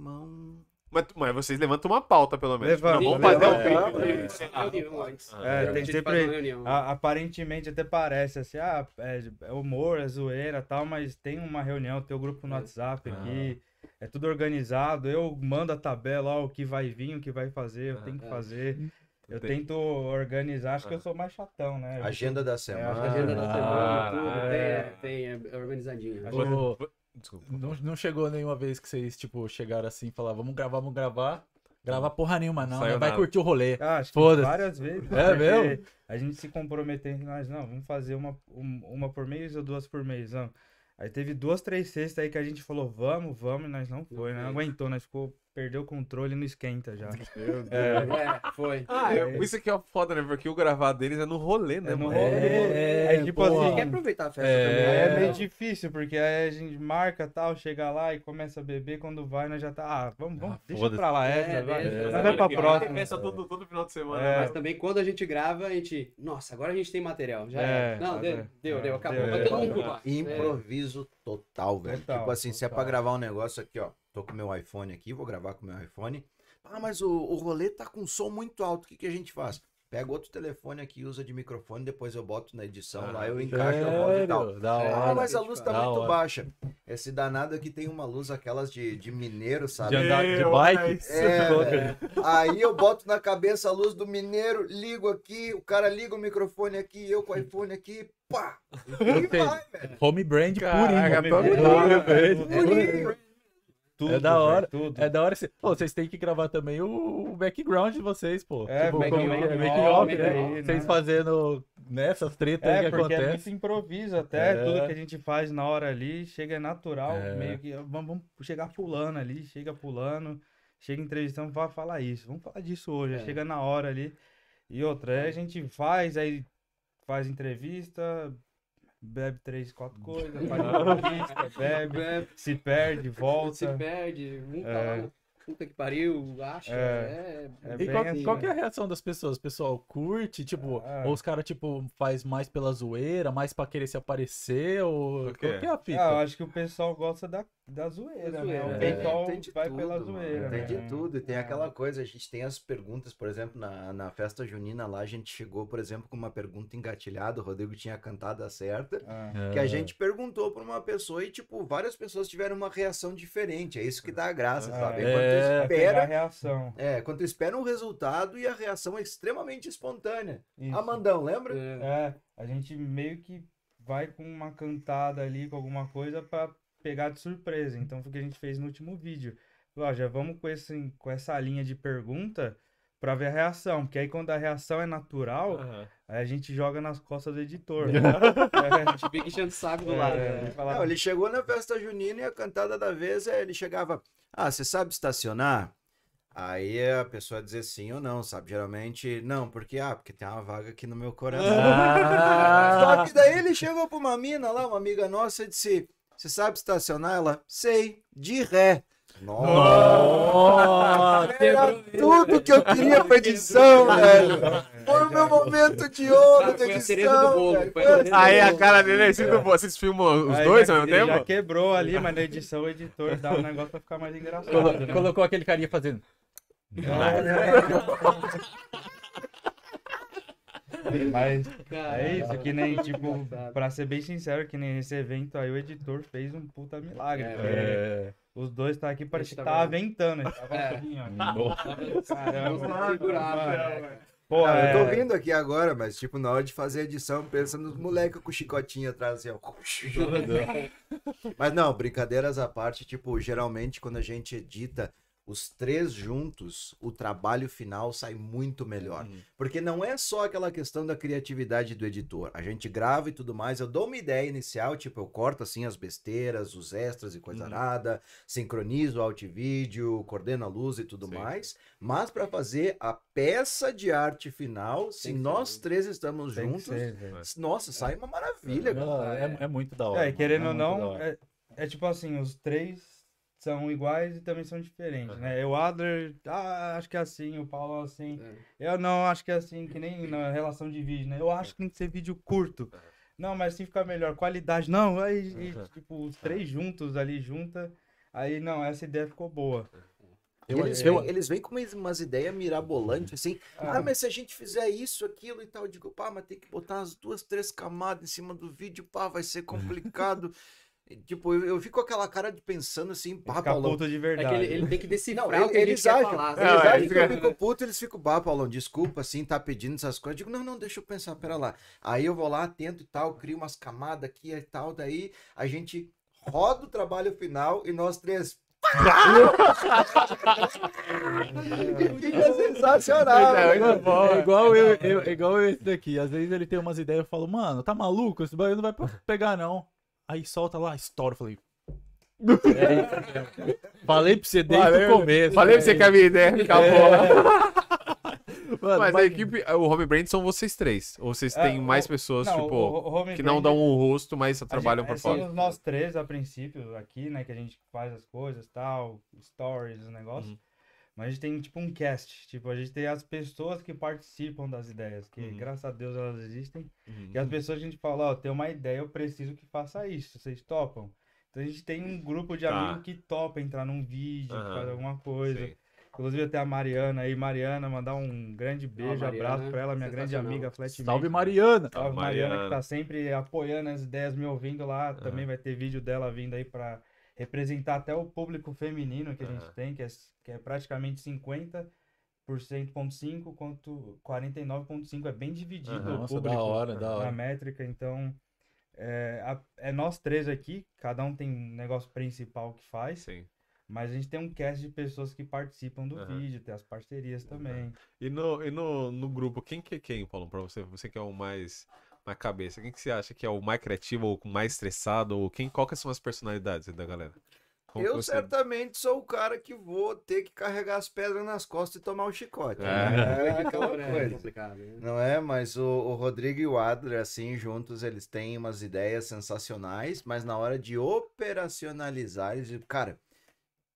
Mas, mas vocês levantam uma pauta, pelo menos. Levanta, Não, vamos fazer um levanta. vídeo. É. Tem. É, sempre- faz uma reunião. A- aparentemente até parece assim, ah, é, é humor, é zoeira e tal, mas tem uma reunião, tem o grupo no É. WhatsApp Ah. aqui, é tudo organizado, eu mando a tabela, ó, o que vai vir, o que vai fazer, eu tenho que É. fazer. Eu Tem- tento organizar, acho que Ah. eu sou mais chatão, né? Agenda da que semana. a Agenda da Ah, semana, tudo, é. tem, tem, é organizadinho. Ô, Desculpa. Não, não chegou nenhuma vez que vocês, tipo, chegaram assim e falaram, vamos gravar, vamos gravar. Gravar porra nenhuma, não, Saiu né? Vai nada. curtir o rolê. Ah, acho que Foda-se. várias vezes. É mesmo? A gente se comprometeu entre nós, não, vamos fazer uma, um- uma por mês ou duas por mês, não. Aí teve duas, três sextas aí que a gente falou, vamos, vamos, e nós não foi, né? Não aguentou, nós ficou perdeu o controle e não esquenta já. É, foi. Ah, é, isso aqui é foda, né? Porque o gravar deles é no rolê, né, É no rolê. É, Aí, tipo porra. assim, Quer aproveitar a festa É. também. É, né? meio difícil, porque aí a gente marca tal, chega lá e começa a beber, quando vai, nós já tá. Ah, vamos, vamos, Ah, deixa pra lá É, essa, vai. Nós vai pra próxima. Pensa todo, todo final de semana. É. né? Mas também quando a gente grava, a gente. Nossa, agora a gente tem material. Já É, é. Não, tá deu, deu, É, deu, acabou. deu, Vai é. todo mundo pro bar. Improviso total, velho. Total, tipo assim, se é pra gravar um negócio aqui, ó. Tô com meu iPhone aqui, vou gravar com meu iPhone. Ah, mas o, o rolê tá com som muito alto. O que, que a gente faz? Pega outro telefone aqui, usa de microfone, depois eu boto na edição lá, eu encaixo a voz e tal. Da É, Ah, hora. mas a luz tá muito hora. baixa. Esse danado aqui tem uma luz, aquelas de, de mineiro, sabe? De andar de bike? É, aí eu boto na cabeça a luz do mineiro, ligo aqui, o cara liga o microfone aqui, eu com o iPhone aqui, pá! E vai, velho. Home brand Caraca, purinho. top Purinho, tudo, velho. Tudo, É da hora. velho, tudo. É da hora. cê- Pô, vocês têm que gravar também o, o background de vocês, pô. É, tipo, como- off, é, making ó, off, né? off, Vocês né? fazendo nessas tretas aí É, que porque é muito acontecem. improviso até, É. tudo que a gente faz na hora ali, chega natural, É. meio que, vamos, vamos chegar pulando ali, chega pulando, chega entrevistando, vai falar isso, vamos falar disso hoje, É. chega na hora ali. E outra, aí a gente faz, aí faz entrevista, bebe três, quatro coisas, faz entrevista, bebe, se perde, volta. Se perde, um tá É. lá, puta que pariu, acha. É. É, É E bem qual, assim, qual né? que é a reação das pessoas? O pessoal curte, tipo, Ah. ou os caras, tipo, faz mais pela zoeira, mais pra querer se aparecer, ou qual que é a fita? Ah, eu acho que o pessoal gosta da, da zoeira, Da né? zoeira, O é. pessoal de vai tudo, pela zoeira, Tem né? de tudo. E tem É. aquela coisa, a gente tem as perguntas, por exemplo, na, na festa junina lá, a gente chegou, por exemplo, com uma pergunta engatilhada, o Rodrigo tinha cantado a certa, Ah. que a É. gente perguntou pra uma pessoa e, tipo, várias pessoas tiveram uma reação diferente. É isso que dá a graça, Ah, sabe? é. Vai tu pegar a espera, reação. é, quando tu espera um resultado e a reação é extremamente espontânea. Isso. Amandão, lembra? é. É, a gente meio que vai com uma cantada ali, com alguma coisa pra pegar de surpresa. Então foi o que a gente fez no último vídeo. Ó, já vamos com, esse, com essa linha de pergunta pra ver a reação. Porque aí quando a reação é natural, Aham. aí a gente joga nas costas do editor. A gente fica enchendo o saco do lado. É, né? Não, ele chegou na festa junina e a cantada da vez, é, ele chegava, ah, você sabe estacionar? Aí a pessoa dizia sim ou não, sabe? Geralmente, não, porque, ah, porque tem uma vaga aqui no meu coração. Ah, Só que daí ele chegou pra uma mina lá, uma amiga nossa, e disse, você sabe estacionar? Ela, sei, de ré. Nossa, era tudo que eu queria pra edição, velho. Foi o meu momento de ouro da edição, Aí a cara dele é assim, vocês filmam os Aí dois já- ao mesmo ele Já tempo? quebrou ali, mas na edição o editor dá um negócio pra ficar mais engraçado. Colo- né? colocou aquele carinha fazendo. Mas Cara, é isso, que nem, tipo, engraçado. pra ser bem sincero, que nem esse evento aí, o editor fez um puta milagre. É, É. Os dois tá aqui, parecia que tava- tava ventando. Tava É. assim, ó. Nossa. Caramba. Segurado, né? Pô, Não, eu tô é- rindo aqui agora, mas tipo, na hora de fazer a edição, pensa nos moleques com chicotinho atrás, assim, ó. Mas não, brincadeiras à parte, tipo, geralmente quando a gente edita os três juntos, o trabalho final sai muito melhor. Porque não é só aquela questão da criatividade do editor. A gente grava e tudo mais, eu dou uma ideia inicial, tipo, eu corto assim as besteiras, os extras e coisa Uhum. nada, sincronizo o alt vídeo, coordeno a luz e tudo Sim. mais. Mas para fazer a peça de arte final, se Tem que nós ser. três estamos Tem juntos, ser, nossa, sai uma maravilha, cara. Não, é, é muito da hora. É, querendo ou é da não, é, é tipo assim, os três são iguais e também são diferentes, né? Eu, Adler, ah, acho que é assim, o Paulo assim. Eu não, acho que é assim, que nem na relação de vídeo, né? Eu acho que tem que ser vídeo curto. Não, mas assim fica melhor. Qualidade, não. Aí, e, tipo, os três juntos ali, junta. Aí, não, essa ideia ficou boa. Eu- eles, eu- vêm, eles vêm com umas, umas ideias mirabolantes, assim. Ah, mas se a gente fizer isso, aquilo e tal, eu digo, pá, mas tem que botar as duas, três camadas em cima do vídeo, pá, vai ser complicado. Tipo, eu, eu fico com aquela cara de pensando assim, pá, Paulão. puto de É verdade. que ele, ele tem que decifrar Não, o que eles quer acham, falar. eles é, acham que eu fico puto, eles ficam, bah, Paulão, desculpa, assim, tá pedindo essas coisas. Eu digo, não, não, deixa eu pensar, pera lá. Aí eu vou lá, atento e tal, crio umas camadas aqui e tal, daí a gente roda o trabalho final e nós três. Fica sensacional. É, né? muito bom, É é. igual eu, eu, é igual eu esse daqui. Às vezes ele tem umas ideias e eu falo, mano, tá maluco? Esse bagulho não vai pegar, não. Aí solta lá, estoura. Falei, Falei pra você desde Falei- o começo. Falei pra você que a minha ideia ia ficar boa. Mano, Mas a mas- equipe, o Home Brand são vocês três. Ou vocês É, têm mais o- pessoas, não, tipo, o- o que não dão um rosto, mas A trabalham gente- por Somos fora. nós três a princípio aqui, né? Que a gente faz as coisas tal, stories, os negócios. Uhum. Mas a gente tem tipo um cast. Tipo, a gente tem as pessoas que participam das ideias. Que Uhum. graças a Deus elas existem. Uhum. E as pessoas a gente fala, ó, tem uma ideia, eu preciso que faça isso. Vocês topam? Então a gente tem um grupo de Tá. amigos que topa entrar num vídeo, Aham. fazer alguma coisa. Sim. Inclusive até a Mariana aí, Mariana, mandar um grande beijo, Mariana, abraço pra ela, minha grande amiga Flatmate. Salve Mariana. Salve Mariana, Mariana. que tá sempre apoiando as ideias, me ouvindo lá. Também vai ter vídeo dela vindo aí pra representar até o público feminino que a gente Aham. tem, que é, que é praticamente 50,5 quanto 49,5. É bem dividido Aham. o Nossa, público da hora, da na hora. métrica. Então, é, a- é nós três aqui, cada um tem um negócio principal que faz. Sim. Mas a gente tem um cast de pessoas que participam do Aham. vídeo, tem as parcerias também. E no, e no, no grupo, quem que é quem, Paulo, pra você? Você que é o mais, mais cabeça. Quem que você acha que é o mais criativo, ou o mais estressado? Ou quem, qual que são as personalidades da galera? Como Eu você- certamente sou o cara que vou ter que carregar as pedras nas costas e tomar um chicote. É. né? É aquela É coisa. né? Não é? Mas o, o Rodrigo e o Adler, assim, juntos, eles têm umas ideias sensacionais, mas na hora de operacionalizar, eles dizem, cara,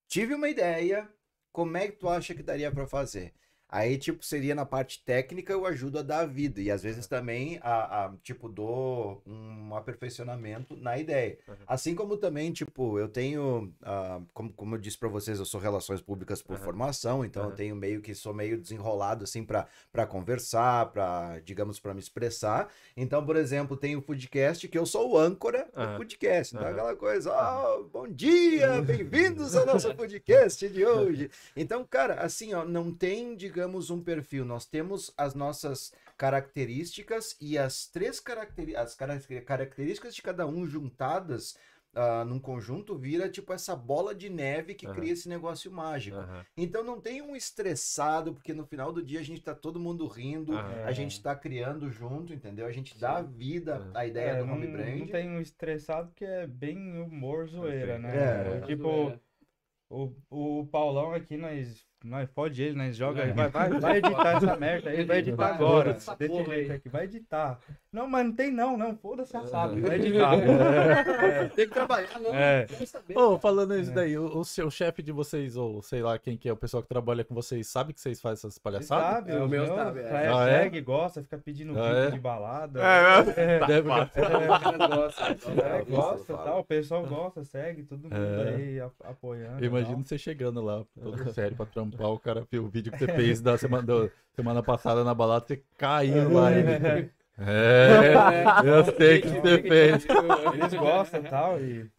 tive uma ideia, como é que tu acha que daria pra fazer? Aí, tipo, seria na parte técnica, eu ajudo a dar a vida. E às vezes também, a, a, tipo, dou um aperfeiçoamento na ideia. Uhum. Assim como também, tipo, eu tenho, ah, como, como eu disse pra vocês, eu sou relações públicas por Aham. formação, então eu Aham. tenho meio que, sou meio desenrolado, assim, pra para conversar, para, digamos, para me expressar. Então, por exemplo, tem o podcast que eu sou o âncora do Aham. podcast. Então, Aham. aquela coisa, ó, bom dia, bem-vindos ao nosso podcast de hoje. Então, cara, assim, ó, não tem, digamos, um perfil. Nós temos as nossas características e as três caracteri as caracter- características de cada um juntadas ah, num conjunto vira tipo essa bola de neve que Aham. cria esse negócio mágico. Aham, Então não tem um estressado, porque no final do dia a gente tá todo mundo rindo, aham. a gente tá criando junto, entendeu? A gente dá vida É. à ideia É, do não, home brand. não tem um estressado porque é bem humor zoeira, Sim. né? É. Tipo, o, o Paulão aqui, nós, nós pode ele, nós joga, É. vai, vai, vai editar essa merda aí, vai editar Vai, agora. essa Desse porra jeito aí. aqui, vai editar. Não, mas não tem não, não, foda-se a sabe, vai editar. Tem que trabalhar, não. É. Ô, falando isso daí, o, o seu chefe de vocês, ou sei lá quem que é o pessoal que trabalha com vocês, sabe que vocês fazem essas palhaçadas? sabe, É, o os meu sabe, é. é, Ah, é? segue, gosta, fica pedindo Ah, vídeo é? de balada. É, É, Deve- gostam, é, gosta, tal, o pessoal gosta, segue, todo mundo É. aí apoiando. Eu imagino você chegando lá, todo sério, pra trampar, o cara viu o vídeo que você fez da semana, do- semana passada na balada, você caiu lá. Ele... É, eu sei que você fez. Eles gostam e tal, e...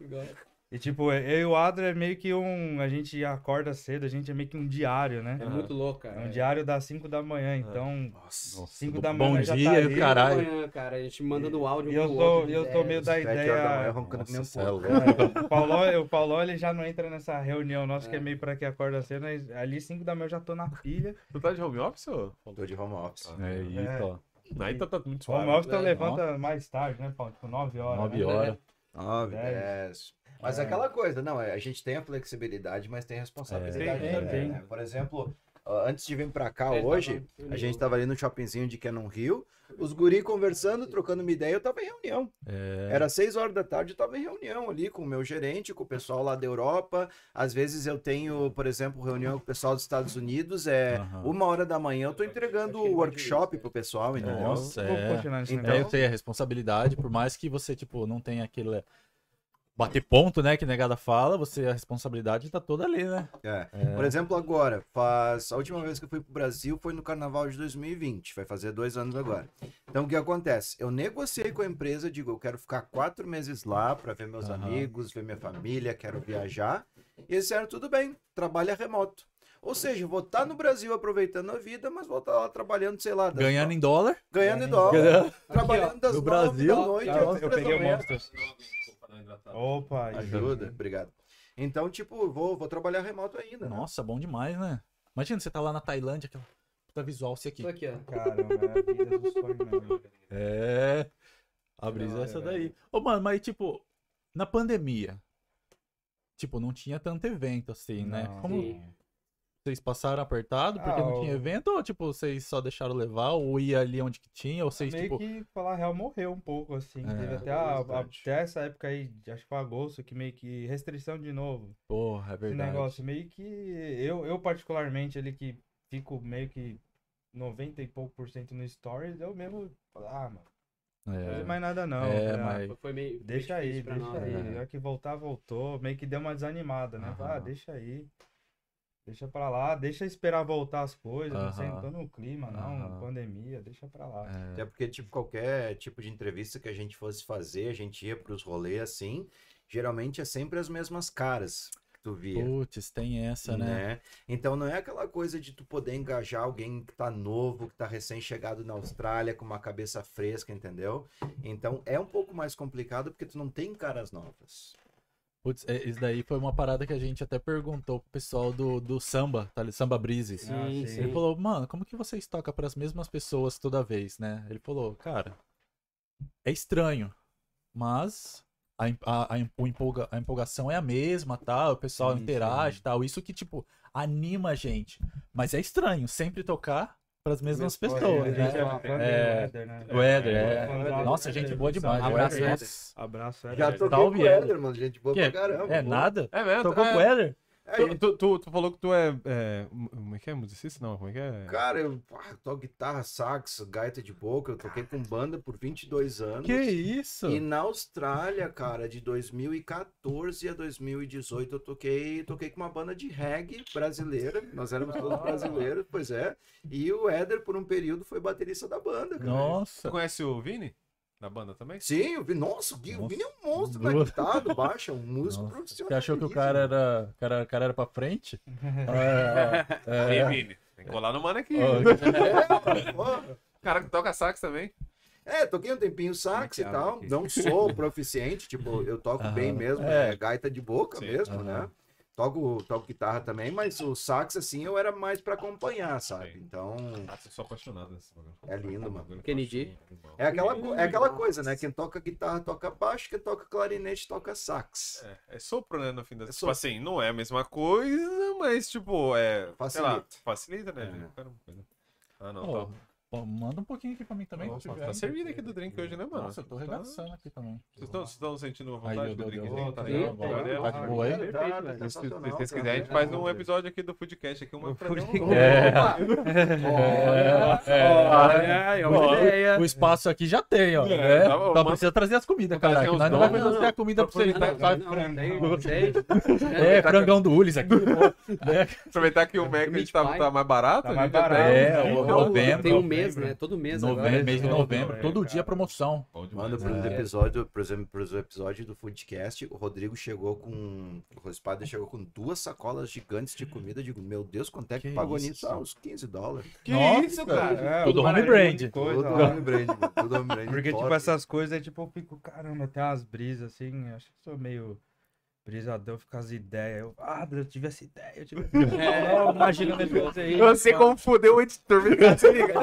E tipo, é, eu e o Adro é meio que um. A gente acorda cedo, a gente é meio que um diário, né? É muito louco, cara. É um diário das 5 da manhã, é. então. Nossa, 5 da manhã. Bom já tá dia, tá caralho. Manhã, cara, a gente mandando o áudio. E eu, tô, eu tô meio da ideia. Da roncando Nossa, um pouco. É, o, Paulo, o Paulo ele já não entra nessa reunião nossa, é. que é meio pra que acorda cedo, mas ali 5 da manhã eu já tô na pilha. Tu tá de home office ou? Tô de home office. É, isso, é. Aí tá, tá muito suave. Home office tu levanta mais tarde, né, Paulo? Tipo, 9 horas. 9 né? horas. 9, 10. Mas É. aquela coisa, não, é, a gente tem a flexibilidade, mas tem a responsabilidade É. também, né? Por exemplo, antes de vir pra cá É, hoje, tava- a gente tava ali no shoppingzinho de Canon Rio, os guri conversando, trocando uma ideia, eu tava em reunião. É, Era seis horas da tarde, eu tava em reunião ali com o meu gerente, com o pessoal lá da Europa. Às vezes eu tenho, por exemplo, reunião com o pessoal dos Estados Unidos, é Aham. uma hora da manhã, eu tô entregando o workshop pro pessoal, entendeu? Nossa, é. Então- É, eu sei a responsabilidade, por mais que você, tipo, não tenha aquele bater ponto, né, que negada fala, você, a responsabilidade tá toda ali, né? É. É. Por exemplo, agora, faz. A última vez que eu fui pro Brasil foi no carnaval de 2020, vai fazer dois anos agora. Então o que acontece? Eu negociei com a empresa, digo, eu quero ficar quatro meses lá para ver meus Aham. amigos, ver minha família, quero viajar. E eles disseram, tudo bem, trabalha remoto. Ou seja, vou estar no Brasil aproveitando a vida, mas vou estar lá trabalhando, sei lá, Ganhando no- em dólar. ganhando em dólar, Ganhando- trabalhando das no Brasil, da noite eu, peguei o manhã. Monsters. Opa. Ajuda, obrigado. Então, tipo, vou, vou trabalhar remoto ainda. né? Nossa, bom demais, né? Imagina, você tá lá na Tailândia, aquela puta visual, você aqui. Isso aqui, ó. Caramba, é a vida dos sonhos mesmo. É. A brisa é essa daí. Ô, mano, mas tipo, na pandemia, tipo, não tinha tanto evento assim, né? Não. Como Sim. Vocês passaram apertado porque Ah, não tinha evento ou, tipo, vocês só deixaram levar ou ia ali onde que tinha ou vocês, meio tipo... que, falar a real, morreu um pouco, assim. É. Teve até, a- a- até essa época aí, acho que foi agosto, que meio que restrição de novo. Porra, é Esse verdade. negócio meio que. Eu, eu particularmente, ele que fico meio que 90 e pouco por cento no Stories, eu mesmo. Ah, mano, não É, fazer mais nada não. é, ah, mas... Foi meio. Deixa aí, difícil pra deixa nós, aí. né? É. Já que voltar, voltou. Meio que deu uma desanimada, né? Falei, Ah, deixa aí. Deixa pra lá, deixa esperar voltar as coisas. Não Aham. sentou no clima, não. Pandemia, deixa pra lá. é, Até porque, tipo, qualquer tipo de entrevista que a gente fosse fazer, a gente ia pros rolês assim, geralmente é sempre as mesmas caras que tu via. Putz, tem essa, né? né? Então não é aquela coisa de tu poder engajar alguém que tá novo, que tá recém-chegado na Austrália, com uma cabeça fresca, entendeu? Então é um pouco mais complicado porque tu não tem caras novas. Putz, é, isso daí foi uma parada que a gente até perguntou pro pessoal do, do samba, tá? ali, Samba Brise. Sim, Ah, sim. sim. Ele falou, mano, como que vocês tocam pras mesmas pessoas toda vez, né? Ele falou, cara, é estranho, mas a, a, a, empolga- a empolgação é a mesma, tal, o pessoal Sim, interage sim. e tal. Isso que, tipo, anima a gente. Mas é estranho sempre tocar pras mesmas Mesmo- pessoas, né? é É, né? O Éder, é. É. Nossa, gente boa demais. Abraço, Éder. Abraço, Éder. Já toquei Salve, com o Éder. Éder, mano, gente boa Que? pra caramba. É pô. nada? É mesmo? Tocou é. com o Éder? É, Tu, tu, tu, tu falou que tu é, é. Como é que é? Musicista? Não, como é que é? Cara, eu ah, toco guitarra, sax, gaita de boca, eu toquei com banda por 22 anos. Que isso? E na Austrália, cara, de 2014 a 2018, eu toquei, toquei com uma banda de reggae brasileira. Nós éramos todos brasileiros, pois é. E o Éder, por um período, foi baterista da banda, cara. Nossa. Você conhece o Vini? Da banda também? Sim, eu vi. Nossa, o Gui- o Nossa. Vini é um monstro na guitarra, do baixo, é um músico Nossa. profissional. Você achou que o cara era, o cara, cara era pra frente? é, Ei, é, Vini. Tem que colar no mano aqui. Ó, É, cara que toca sax também. É, toquei um tempinho sax e é abre tal. aqui? Não sou proficiente, tipo, eu toco bem mesmo, É. é gaita de boca Sim. mesmo, Aham. né? Toco, toco guitarra também, mas o sax, assim, eu era mais pra acompanhar, sabe? Então, eu sou apaixonado nesse bagulho. É lindo, mano. Kennedy. é aquela, é aquela coisa, né? Quem toca guitarra toca baixo, quem toca clarinete toca sax. É, é sopro, né, no fim das É Tipo assim, não é a mesma coisa, mas, tipo, é. Sei lá, Facilita. facilita, né? É. Caramba. Ah, não, Ó, tá. Manda um pouquinho aqui pra mim também. Nossa, tá servido aqui do drink hoje, né, mano? Nossa, eu tô Tá- regaçando aqui também. Vocês estão- vocês estão sentindo a Aí, vontade eu do drink? deu. Tá tá. Tá de boa aí? Tá. Se vocês Sensacional, vocês quiserem, a gente faz um episódio aqui do podcast aqui, uma pra um- É, é. Olha, é uma ideia. O espaço aqui já tem, ó. É, né? tá bom, mas- trazer as comidas, cara. Nós não vamos trazer a comida pra vocês. Tá? tem- tem- É, frangão do Ulis aqui. né? Aproveitar que o Mac a gente tá, tá mais barato. Tá. É, o. Tem um mês, né? Todo mês Novembro, agora. mês de É, novembro. é, Todo cara. dia promoção. Manda pros É. episódios, por exemplo, pros episódios do Foodcast, o Rodrigo chegou com. O Espada chegou com duas sacolas gigantes de comida. Digo, meu Deus, quanto é que, Que pagou isso? nisso? Ah, uns 15 dólares. Que Nossa, isso, cara? É, Tudo mano, home brand. coisa, Tudo home brand, mano. Tudo home brand. Porque, tipo, essas coisas aí, tipo, eu fico, caramba, tem umas brisas assim, acho que sou meio brisadão, com as ideias. Eu, ah, eu tive essa ideia, eu tive essa ideia. É. Imagina o negócio aí. Eu sei como foder o editor, se liga.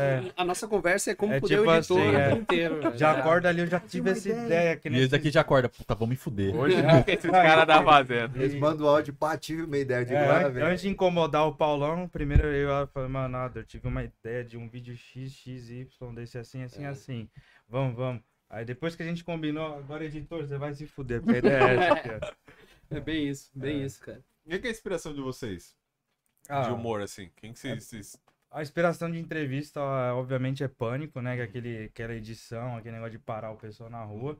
É, A nossa conversa é como É poder tipo o editor assim, o é. tempo inteiro. né? Já acorda ali, eu já tive essa ideia. Que E nem esse daqui já acorda. Puta, vamos me fuder. Hoje o que esses caras tá fazendo? Eles mandam o áudio, pá, tive uma ideia. Eu digo, É, ah, antes, velho. antes de incomodar o Paulão, primeiro eu falei, mano, nada, eu tive uma ideia de um vídeo XXY, desse assim, assim, É. assim. Vamos, vamos. Aí depois que a gente combinou, agora editor, você vai se fuder, porque a ideia é essa, aqui, ó. É bem isso, bem isso, cara. E que é a inspiração de vocês? Ah, De humor, assim? Quem que vocês... vocês- A inspiração de entrevista, ó, obviamente, é pânico, né? Que é aquele, aquela edição, aquele negócio de parar o pessoal na rua.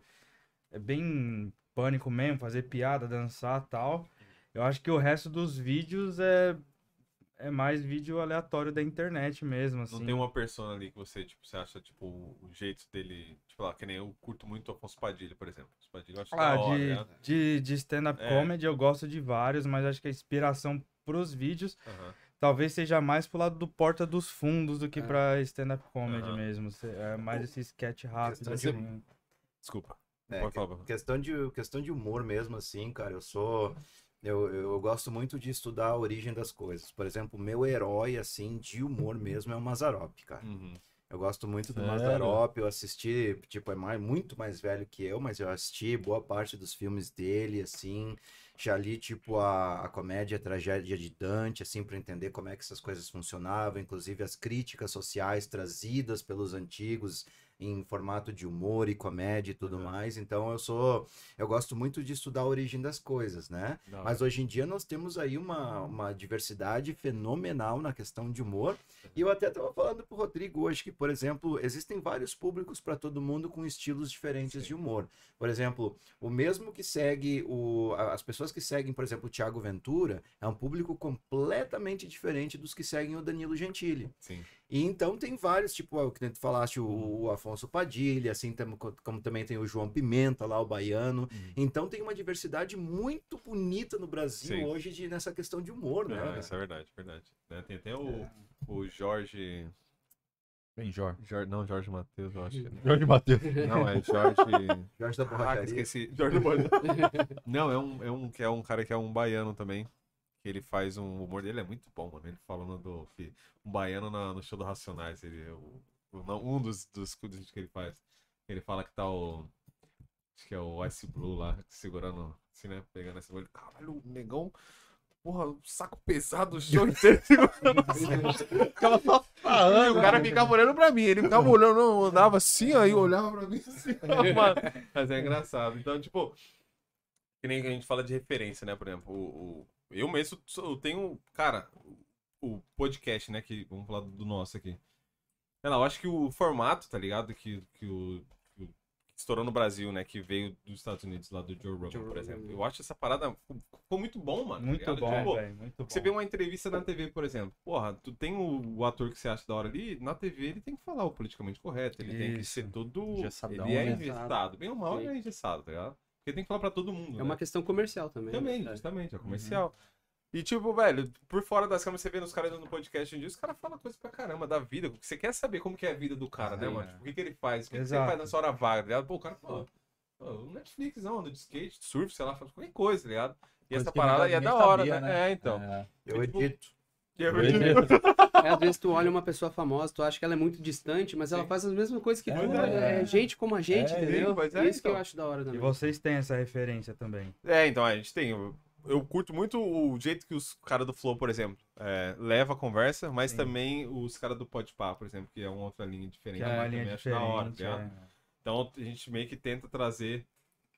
É bem pânico mesmo, fazer piada, dançar tal. Eu acho que o resto dos vídeos é, é mais vídeo aleatório da internet mesmo, assim. Não tem uma persona ali que você, tipo, você acha, tipo, o jeito dele... Tipo, lá, que nem eu curto muito o Afonso Padilha, por exemplo. Afonso Padilha eu acho Ah, da hora, de, né? de, de stand-up É. comedy eu gosto de vários, mas acho que a inspiração pros vídeos Aham. talvez seja mais pro lado do Porta dos Fundos do que É. pra stand-up comedy Aham. mesmo. Cê- É mais esse sketch rápido. Questão de- assim. Desculpa. É, Pode falar. questão de, questão de humor mesmo, assim, cara, eu sou. Eu, eu gosto muito de estudar a origem das coisas. Por exemplo, o meu herói, assim, de humor mesmo é o Mazarop, cara. Uhum. Eu gosto muito do? Mazarop, eu assisti, tipo, é mais, muito mais velho que eu, mas eu assisti boa parte dos filmes dele, assim. Já li, tipo, a, a comédia, a tragédia de Dante, assim, para entender como é que essas coisas funcionavam, inclusive as críticas sociais trazidas pelos antigos em formato de humor e comédia e tudo Uhum. mais. Então eu sou, eu gosto muito de estudar a origem das coisas, né? Hora. Mas hoje em dia nós temos aí uma, uma diversidade fenomenal na questão de humor. E eu até estava falando pro Rodrigo hoje que, por exemplo, existem vários públicos para todo mundo com estilos diferentes de humor. Por exemplo, o mesmo que segue o, as pessoas que seguem, por exemplo, o Thiago Ventura, é um público completamente diferente dos que seguem o Danilo Gentili. Sim. E então tem vários, tipo, o que tu falaste, o, o Afonso Padilha, assim tam- como também tem o João Pimenta lá, o baiano. Então tem uma diversidade muito bonita no Brasil Sim. hoje de, nessa questão de humor, né? É, isso é verdade, verdade. Né, Tem até o, o Jorge, Bem, Jorge. Jorge. Não, Jorge Matheus, eu acho que. Jorge Matheus. Não, é Jorge. Jorge da Caraca, Borracharia. esqueci. Jorge Borda. Não, é um, é um que é um cara que é um baiano também. Que ele faz um. O humor dele é muito bom, mano. Ele falando do. Um baiano na- no show do Racionais. Ele, o, o- um dos, dos que ele faz. Ele fala que tá o. Acho que é o Ice Blue lá, segurando, assim, né? Pegando esse olho. Caralho, o negão. Porra, um saco pesado, o show inteiro segurando assim. Ficava só falando. E o cara ficava olhando pra mim. Ele ficava olhando, não, andava assim, aí olhava pra mim assim. Mano. Mas é engraçado. Então, tipo, que nem a gente fala de referência, né? Por exemplo, o, o- eu mesmo eu tenho, cara, o podcast, né? Que, vamos falar do nosso aqui. Sei lá, eu acho que o formato, tá ligado? Que, que o. que estourou no Brasil, né? Que veio dos Estados Unidos, lá do Joe Rogan, Joe por exemplo. Eu acho essa parada. Ficou, muito bom, mano. tá Muito ligado? bom, Tipo, velho. Muito bom. você vê uma entrevista na TV, por exemplo. Porra, tu tem o, o ator que você acha da hora ali, na TV ele tem que falar o politicamente correto, ele tem que Isso. ser todo. Engessadão, ele é né? engessado. Bem ou mal, ele é engessado, tá ligado? Porque tem que falar pra todo mundo. É né? uma questão comercial também. Também, né? justamente, é comercial. E tipo, velho, por fora das câmeras, você vê nos caras no podcast em dia, os caras falam coisa pra caramba da vida. Você quer saber como que é a vida do cara, né, Sim, mano? é. Tipo, o que, que ele faz? O que, que você Exato. faz na sua hora vaga, tá ligado? Pô, o cara fala, pô, o Netflix não, anda de skate, surf, sei lá, faz qualquer coisa, tá ligado? E Coisa essa parada é da hora, sabia, né? né? É, então. É. Eu Tipo, edito. E é É, às vezes tu olha uma pessoa famosa, tu acha que ela é muito distante, mas ela faz as mesmas coisas que É tu. verdade. É, gente como a gente, É, entendeu? pois é, Isso que eu então. acho da hora E também. vocês têm essa referência também. É, então, a gente tem. Eu, eu curto muito o jeito que os caras do Flow, por exemplo, é, leva a conversa, mas Sim. também os caras do Podpah, por exemplo, que é uma outra linha diferente. Que é uma linha também acho da hora, tá diferente. ligado? é. Então a gente meio que tenta trazer,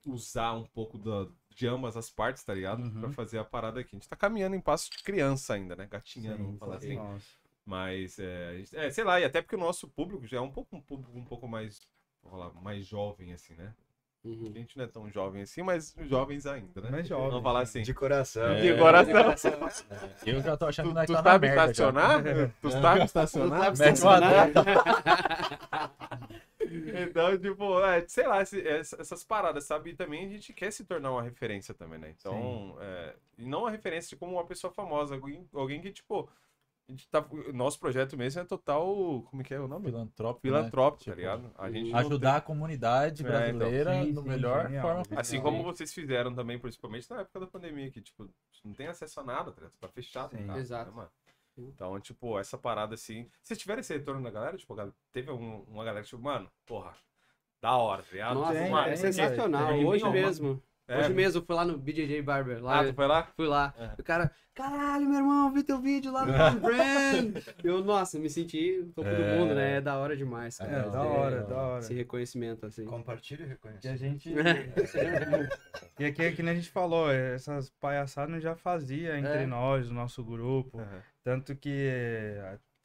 usar um pouco da, de ambas as partes, tá ligado? Uhum. Pra fazer a parada aqui. A gente tá caminhando em passo de criança ainda, né? Gatinhando, vamos falar sim. assim. Nossa. Mas, é, é, sei lá, e até porque o nosso público já é um pouco, um público um pouco mais, vou falar, mais jovem, assim, né? Uhum. A gente não é tão jovem assim, mas jovens ainda, né? Mais jovem, Vamos falar sim. assim. De coração. É. De coração. Eu já tô achando Tu, que nós tu tá na sabe merda já. estacionar? Tu sabe estacionar? Mete uma data. Então, tipo, é, sei lá, esse- essa- essas paradas, sabe? E também a gente quer se tornar uma referência também, né? Então, é, e não uma referência de como uma pessoa famosa, alguém, alguém que, tipo, a gente tá, o nosso projeto mesmo é total, como que é o nome? Filantrópico, Filantrópico, né? tá Tipo, ligado? A gente Ajudar a comunidade É, então. brasileira Sim, no sim, melhor genial. forma tem- Assim Sim. como vocês fizeram também, principalmente na época da pandemia, que, tipo, não tem acesso a nada, tá? Tá fechado. Sim. tá, Exato. né, Então, tipo, essa parada assim. Vocês tiveram esse retorno da galera? Tipo, teve um- uma galera que, tipo, mano, porra, da hora, tá ligado? Nossa, Tem, Mano, é sensacional. Hoje mesmo. É, Hoje mesmo eu fui lá no BJJ Barber. Lá, Ah, tu foi lá? Fui lá. É. O cara, caralho, meu irmão, vi teu vídeo lá no Tom Brand. Eu, nossa, me senti o topo do É. mundo, né? É da hora demais, É, cara. da hora, da hora. Esse reconhecimento, assim. Compartilha e Que a reconhece. gente. e aqui é que nem a gente falou, essas palhaçadas nós já fazia entre É. nós, o nosso grupo. Tanto que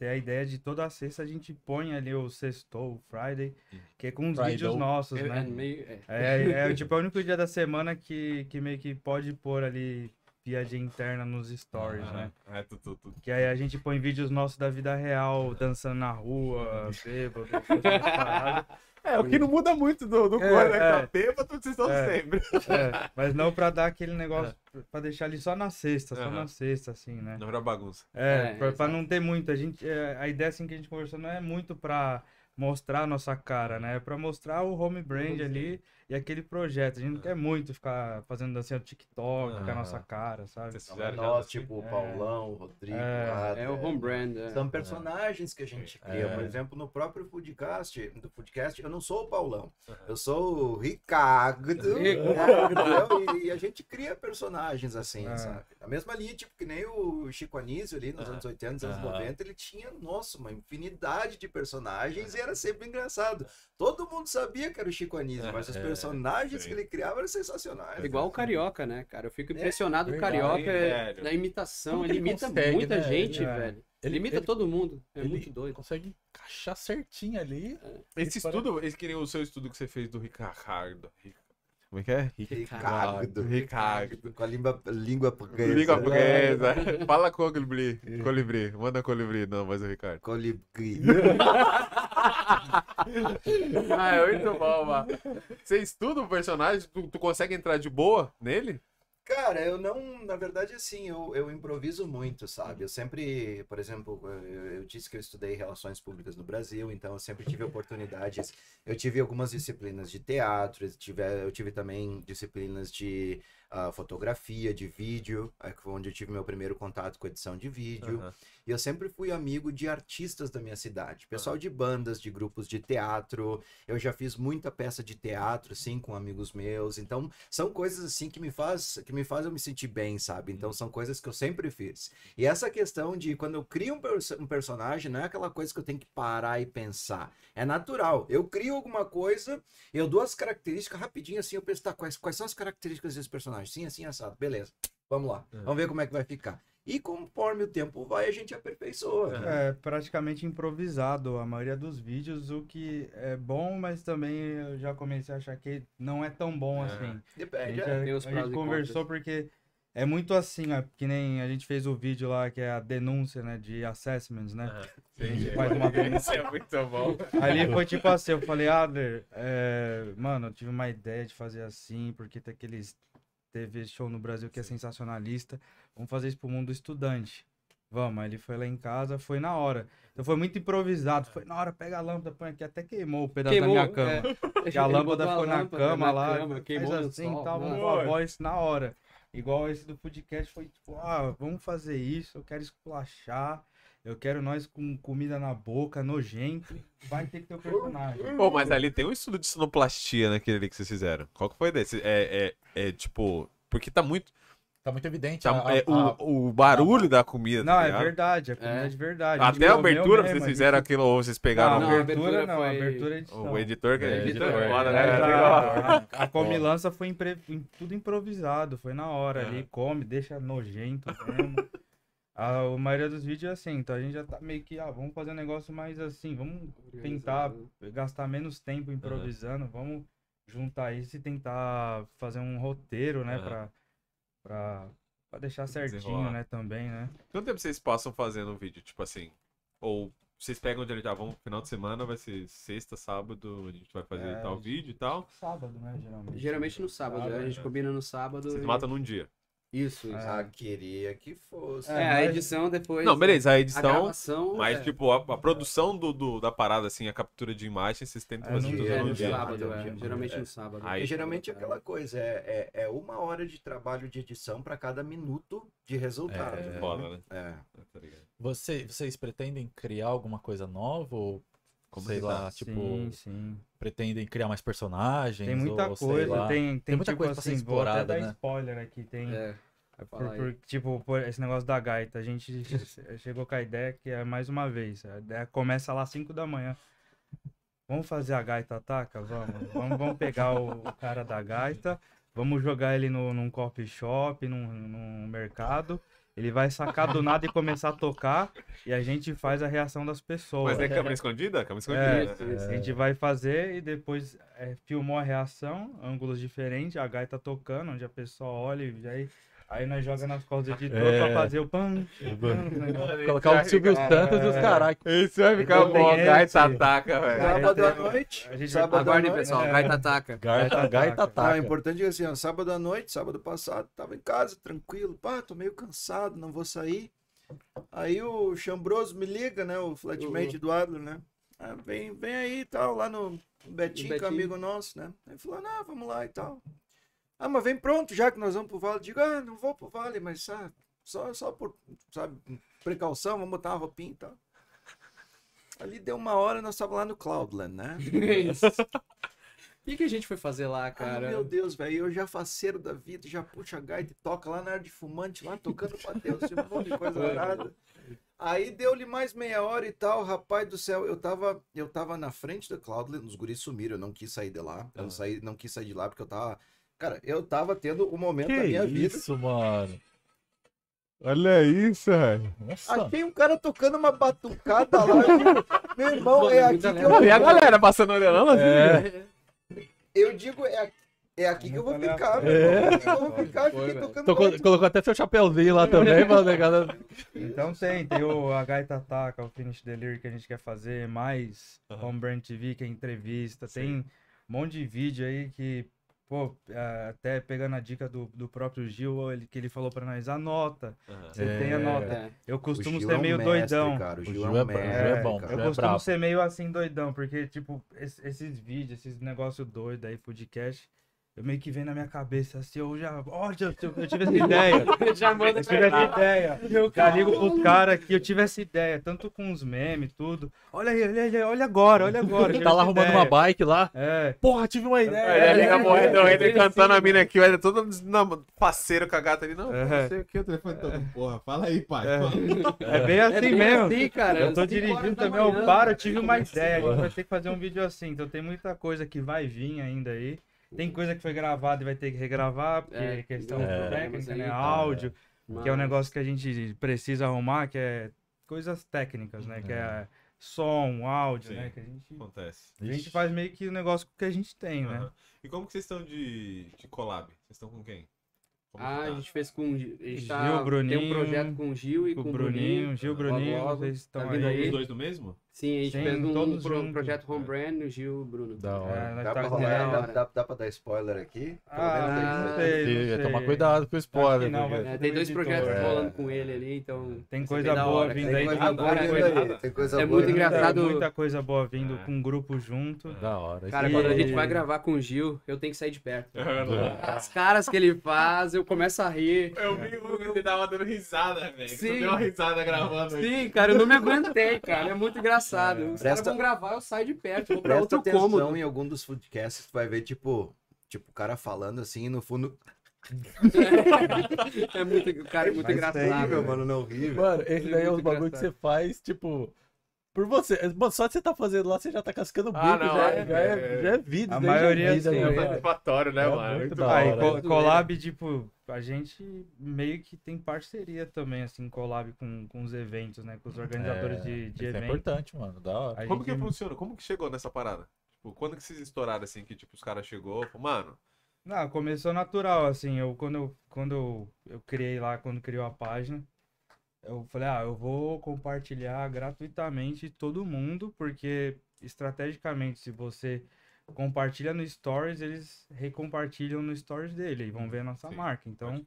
tem a ideia de toda sexta a gente põe ali o sextou, o Friday, que é com uns Friday. vídeos nossos, É, é né? meio, é. É, é, tipo, é o único dia da semana que, que meio que pode pôr ali piadinha interna nos stories, né? Aham. É, tu, tu, tu. Que aí a gente põe vídeos nossos da vida real, dançando na rua, bêbado. É, o que não muda muito do, do É, cor, né? é. Tá bêbado, vocês estão É. sempre. É, mas não pra dar aquele negócio, pra deixar ali só na sexta, só na sexta, assim, né? Não era bagunça. É, É, pra, pra não ter muito. A, gente, é, a ideia assim que a gente conversou não é muito pra mostrar a nossa cara, né? É pra mostrar o home brand ali e aquele projeto. A gente não quer muito ficar fazendo dancinha do TikTok com a nossa cara, sabe? Vocês Não é fizeram já nós, assim? tipo o É. Paulão, o Rodrigo, É, o. É o home brand. é. São personagens que a gente cria. Por exemplo, no próprio Foodcast, do Foodcast, eu não sou o Paulão. Eu sou o Ricardo. entendeu? e, e a gente cria personagens assim, É. sabe? Na mesma linha, tipo, que nem o Chico Anísio ali nos anos 80, nos anos Aham. 90, ele tinha, nossa, uma infinidade de personagens e era sempre engraçado. Todo mundo sabia que era o Chico Anísio, mas os É, personagens sim. que ele criava eram sensacionais. Igual o Carioca, né, cara? Eu fico impressionado com o Carioca é, velho. na imitação. Ele ele imita consegue, muita né? gente, É. velho. Ele- Ele imita ele- todo mundo. É ele muito doido. consegue encaixar certinho ali. Esse estudo, esse que nem o seu estudo que você fez do Ricardo. Como é que é? Ricardo. Ricardo. Com a língua, língua portuguesa. Língua portuguesa. Fala colibri. Colibri. Manda colibri. Não, mas o Ricardo. Colibri. Ah, é muito bom, mano. Você estuda o personagem? Tu, tu consegue entrar de boa nele? Cara, eu não, na verdade, assim, eu, eu improviso muito, sabe? Eu sempre, por exemplo, eu, eu disse que eu estudei relações públicas no Brasil, então eu sempre tive oportunidades. Eu tive algumas disciplinas de teatro, eu tive, eu tive também disciplinas de ah, fotografia, de vídeo, eh, onde eu tive meu primeiro contato com edição de vídeo. Aham. E eu sempre fui amigo de artistas da minha cidade, pessoal de bandas, de grupos de teatro. Eu já fiz muita peça de teatro, assim, com amigos meus. Então, são coisas assim que me faz, que me faz eu me sentir bem, sabe? Então, são coisas que eu sempre fiz. E essa questão de quando eu crio um, perso- um personagem, não é aquela coisa que eu tenho que parar e pensar. É natural. Eu crio alguma coisa, eu dou as características rapidinho assim, eu penso, tá, quais, quais são as características desse personagem? Sim, assim, assado. Beleza. Vamos lá. Vamos ver como é que vai ficar. E conforme o tempo vai, a gente aperfeiçoa. né? É praticamente improvisado a maioria dos vídeos, o que é bom, mas também eu já comecei a achar que não é tão bom É. assim. A Depende. gente, é. Tem os a prós gente conversou porque é muito assim, ó, que nem a gente fez o vídeo lá que é a denúncia, né, de assessments, né? A gente faz uma denúncia. É muito bom. Ali foi tipo assim, eu falei, Adler, é, mano, eu tive uma ideia de fazer assim, porque tem aqueles TV show no Brasil que é sensacionalista. Vamos fazer isso pro mundo estudante. Vamos, ele foi lá em casa, foi na hora. Então foi muito improvisado, foi na hora, pega a lâmpada, põe aqui, até queimou o pedaço Queimou, da minha cama. é. E a lâmpada ficou na lâmpada cama na lá, cama, queimou assim, tava mano. com a voz na hora. Igual esse do podcast foi tipo, ah, vamos fazer isso, eu quero esculachar, eu quero nós com comida na boca, nojento, vai ter que ter o personagem. Pô, mas ali tem um estudo de sonoplastia naquele ali que vocês fizeram. Qual que foi desse? É, é, é tipo. Porque tá muito. Tá muito evidente. tá- a- a- é, a- o, o barulho da comida. Não, tá é verdade, a comida É. é de verdade. Até a abertura mesmo, vocês fizeram gente- aquilo ou vocês pegaram. Não, Não, a abertura não, a foi- abertura é edição. O editor que É, é, editor, editor, é. foda, É, né? a, a comilança foi impre- im- tudo improvisado, foi na hora É. ali, come, deixa nojento mesmo. A, a maioria dos vídeos é assim, então a gente já tá meio que, ah, vamos fazer um negócio mais assim, vamos tentar gastar menos tempo improvisando, vamos juntar isso e tentar fazer um roteiro, né, pra, pra, pra deixar certinho, Desenrolar. né, também, né. Quanto tempo vocês passam fazendo um vídeo? Tipo assim. Ou vocês pegam de já vamos final de semana, vai ser sexta, sábado, a gente vai fazer É, tal gente- vídeo e tal. Sábado, né, geralmente. Geralmente no sábado, a gente combina no sábado. Vocês e- matam num dia. Isso, isso. Ah, queria que fosse. É, a edição depois. Não, beleza, a A edição. gravação. Mas, é, tipo, a, a produção do, do- da parada, assim, a captura de imagem, vocês tentam É, fazer tudo dia, é no dia. sábado, É, é. Geralmente no sábado. Aí- Porque geralmente é aquela coisa, é, é, é uma hora de trabalho de edição para cada minuto de resultado. É, né? Foda, né? É. Tá? Você, vocês pretendem criar alguma coisa nova? Ou, Como sei que lá, tá? tipo, Sim, sim. pretendem criar mais personagens? Tem muita ou, sei coisa, lá. tem, tem, muita tipo coisa pra ser assim, vou até explorada, dar né? spoiler aqui, tem... É. Por- Fala aí. por- tipo, por esse negócio da gaita, a gente che- chegou com a ideia que é mais uma vez. A ideia começa lá às 5 da manhã. Vamos fazer a gaita ataca? Vamos. Vamos, vamos pegar o, o cara da gaita, vamos jogar ele no, num coffee shop, num, num mercado. Ele vai sacar do nada e começar a tocar. E a gente faz a reação das pessoas. Mas é câmera escondida? Câmera É, escondida. né? a gente vai fazer e depois é, filmou a reação, ângulos diferentes, a gaita tocando, onde a pessoa olha e aí, aí nós joga nas costas do editor É. pra fazer o pan. pan, Colocar o Silvio Santos e os É. caralho. Isso vai ficar Então bom, gaita ataca, velho. Sábado à noite. A gente sábado Aguardem, noite. pessoal. é. Gaita ataca. Gaita, gaita Ah, ataca. o importante é assim, ó, sábado à noite, sábado passado, tava em casa, tranquilo, pá, tô meio cansado, não vou sair. Aí o Chambroso me liga, né, o flatmate do Adler, né? ah, vem, vem aí e tal, lá no Betinho, que é Betinho. amigo nosso, né? Aí falou, não, vamos lá e tal. Ah, mas vem pronto já que nós vamos pro vale. Digo, ah, não vou pro vale, mas ah, só, só por, sabe, precaução, vamos botar uma roupinha e tal. Ali deu uma hora, nós estávamos lá no Cloudland, né? Isso. O que, a gente foi fazer lá, Ah, cara? meu Deus, velho, eu já faceiro da vida, já puxa a gaita e toca lá na área de fumante, lá tocando pra Deus, esse monte de coisa arada. Aí deu-lhe mais meia hora e tal, rapaz do céu, eu tava, eu tava na frente da Cloudland, os guris sumiram, eu não quis sair de lá, eu não, saí, não quis sair de lá porque eu tava, cara, eu tava tendo o momento da Que minha vida. isso, mano. Olha isso, velho. Achei um cara tocando uma batucada lá, digo, meu irmão, é aqui que eu, E a galera passando olhando assim? É. eu digo, é aqui, é aqui que eu vou ficar, meu É. irmão, é aqui que eu vou ficar, Foi, fiquei tocando Tocou- colocou até seu chapéuzinho lá também, mano. Negada. Então tem, tem o a Gaita Ataca, o Finish Delivery que a gente quer fazer, mais. Home Brand TV, que é entrevista, tem um monte de vídeo aí que, pô, até pegando a dica do, do próprio Gil, ele, que ele falou pra nós, anota, você É. tem a nota. Eu costumo ser é um meio mestre, doidão. Cara, o O Gil, é é o Gil mestre, é bom, cara. Eu é costumo ser meio assim doidão, porque, tipo, es- esses vídeos, esses negócios doidos aí, podcast, eu meio que vem na minha cabeça assim, eu já. Olha, eu, eu tive essa ideia. Já manda Eu tive essa ideia. Já ligo pros caras que eu tive essa ideia, tanto com os memes, tudo. Olha aí, olha, aí, olha agora, olha agora. Tá lá arrumando ideia. uma bike lá. É. Porra, tive uma ideia. Aí ele liga morrendo, é, ele é, cantando a mina aqui, olha, todo não, parceiro com a gata ali. Não, É. não sei o que, o telefone todo. Porra, fala aí, pai. É. É bem assim É bem mesmo. assim, cara. Eu tô dirigindo também, eu paro, eu cara. tive uma ideia. A gente vai ter que fazer um vídeo assim, então tem muita coisa que vai vir ainda aí. Tem coisa que foi gravada e vai ter que regravar, porque É, questão é. técnica, né? É. Áudio, que é um Mas- negócio que a gente precisa arrumar, que é coisas técnicas, né? Que é som, áudio, Sim. né? Que a gente, Acontece. a gente faz meio que o negócio que a gente tem, né? Aham. E como que vocês estão de, de collab? Vocês estão com quem? Como Ah, que a tá? gente fez com. Gil, tá, tem um Bruninho, projeto com o Gil e Com com, o Bruninho, Gil, Bruninho, logo. vocês estão Tá vindo aí. Os dois do mesmo? Sim, a gente Sim, fez um, pro- juntos. projeto Home Brand, o Gil e o Bruno. Da hora. É, Dá tá pra, rolar, da dá, hora. dá, dá pra dar spoiler aqui? Pelo Ah, menos não aí, sei. Tomar cuidado com o spoiler. Que não, porque- vai- É, tem dois projetos é. rolando com ele ali, então. Tem coisa boa vindo aí. Tem tem coisa é boa muito vindo aí. engraçado. Muita coisa boa vindo É. com um grupo junto. Da hora. Cara, quando a gente vai gravar com o Gil, eu tenho que sair de perto. Eu As caras que ele faz, eu começo a rir. vi o que ele tava dando risada, velho. Sim. Você deu uma risada gravando aí. Sim, cara, eu não me aguentei, cara. É muito engraçado. Os caras Presta- vão gravar, eu saio de perto, vou pra Presta outro atenção cômodo. em algum dos podcasts, tu vai ver, tipo, tipo, o cara falando assim, e no fundo. é muito, cara, é muito Mas engraçado. tem, Horrível, mano, não ri, velho. Mano, esse daí é os Muito bagulho que você faz, tipo. Por você. Mano, só de você tá fazendo lá, você já tá cascando o bico. Ah, não, já, é, já, é, é. já é vida. A daí já é maioria, vida, sim, né, é satisfatório, né, É mano? muito Muito da. Ah, e hora. collab, tipo, a gente meio que tem parceria também, assim, collab com, com os eventos, né? Com os organizadores É, de, de isso é eventos. importante, mano. Da hora. A Como gente- que funciona? Como que chegou nessa parada? Tipo, quando que vocês estouraram assim, que tipo, os caras chegou, mano, Não, começou natural, assim, eu quando eu, quando eu, eu criei lá, quando criou a página, eu falei, ah, eu vou compartilhar gratuitamente todo mundo, porque estrategicamente, se você compartilha no Stories, eles recompartilham no Stories dele e vão ver a nossa Sim, marca. Então,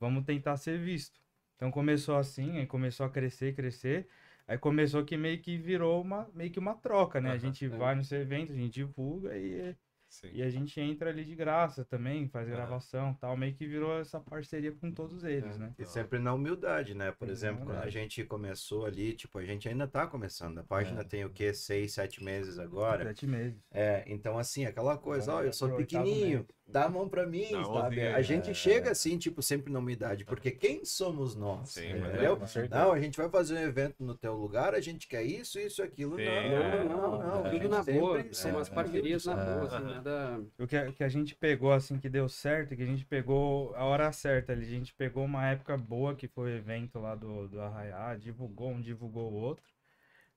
vamos tentar ser visto. Então começou assim, aí começou a crescer, crescer. Aí começou que meio que virou uma, meio que uma troca, né? A Aham, gente é. vai no seu evento, a gente divulga e Sim. e a gente entra ali de graça também, faz gravação tal, meio que virou essa parceria com todos eles, né? E sempre na humildade, né? Por exemplo, quando a gente começou ali, tipo, a gente ainda tá começando. A página É. tem o quê? Seis, sete meses agora. Sete meses. É, então assim, aquela coisa, ó, eu sou pequenininho. Dá a mão pra mim, sabe? A gente É. chega assim, tipo, sempre na humildade, porque quem somos nós? Sim, É, entendeu? certeza. Não, a gente vai fazer um evento no teu lugar, a gente quer isso, isso, aquilo. Sim, não, é. não, não, não. É. a Tudo na sempre- boa, sempre são umas na parcerias na É. boa, assim, nada. O que, a- que a gente pegou, assim, que deu certo, que a gente pegou a hora certa ali. A gente pegou uma época boa, que foi o evento lá do, do Arraiá, divulgou um, divulgou o outro.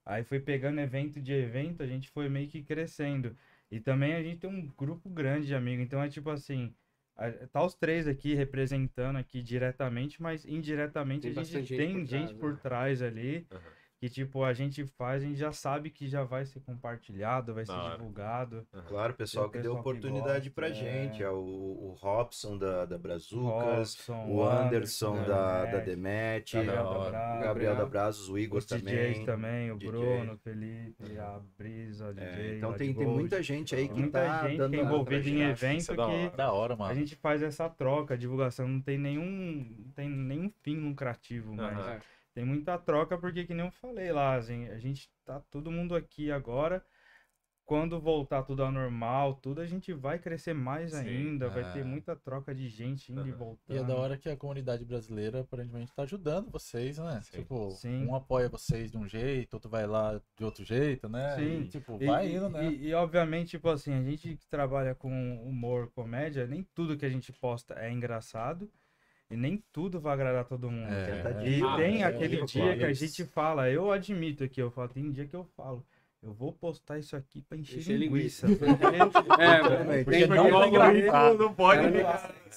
Aí foi pegando evento de evento, a gente foi meio que crescendo. E também a gente tem um grupo grande de amigos, então é tipo assim, tá os três aqui representando aqui diretamente, mas indiretamente Tem a gente tem gente trás, por né? trás ali Aham. Que tipo, a gente faz, a gente já sabe que já vai ser compartilhado, vai Da ser divulgado. Claro, o pessoal que deu pessoal que oportunidade gosta, pra é. gente. É o, o Robson da, da Brazucas, Robson, o Anderson Anderson, da, da Demet, Gabriel Da Brava, Gabriel da Brazos, o Igor os DJs também. também, o DJ. Bruno, o Felipe, a Brisa, o É, DJ. então tem, tem muita gente aí que Muita tá gente dando que é a- envolvida em evento é da que hora. Da hora, a mano. gente faz essa troca, a divulgação não tem nenhum, não tem nenhum fim lucrativo, mas Aham. Tem muita troca porque que nem eu falei lá, assim, a gente tá todo mundo aqui agora. Quando voltar tudo ao normal, tudo a gente vai crescer mais Sim, ainda, vai é. ter muita troca de gente indo e Aham. voltando. E é da hora que a comunidade brasileira aparentemente tá ajudando vocês, né? Sim. Tipo, Sim. um apoia vocês de um jeito, outro vai lá de outro jeito, né? Sim. E, tipo, E- vai indo, né? E, e, obviamente, tipo assim, a gente que trabalha com humor, comédia, nem tudo que a gente posta é engraçado. E nem tudo vai agradar todo mundo. É. E Ah, tem é, aquele é, dia que a gente fala, eu admito aqui, eu falo, tem dia que eu falo, eu vou postar isso aqui pra encher, Encher linguiça. É, Porque tem não porque- é engraçado. Não pode.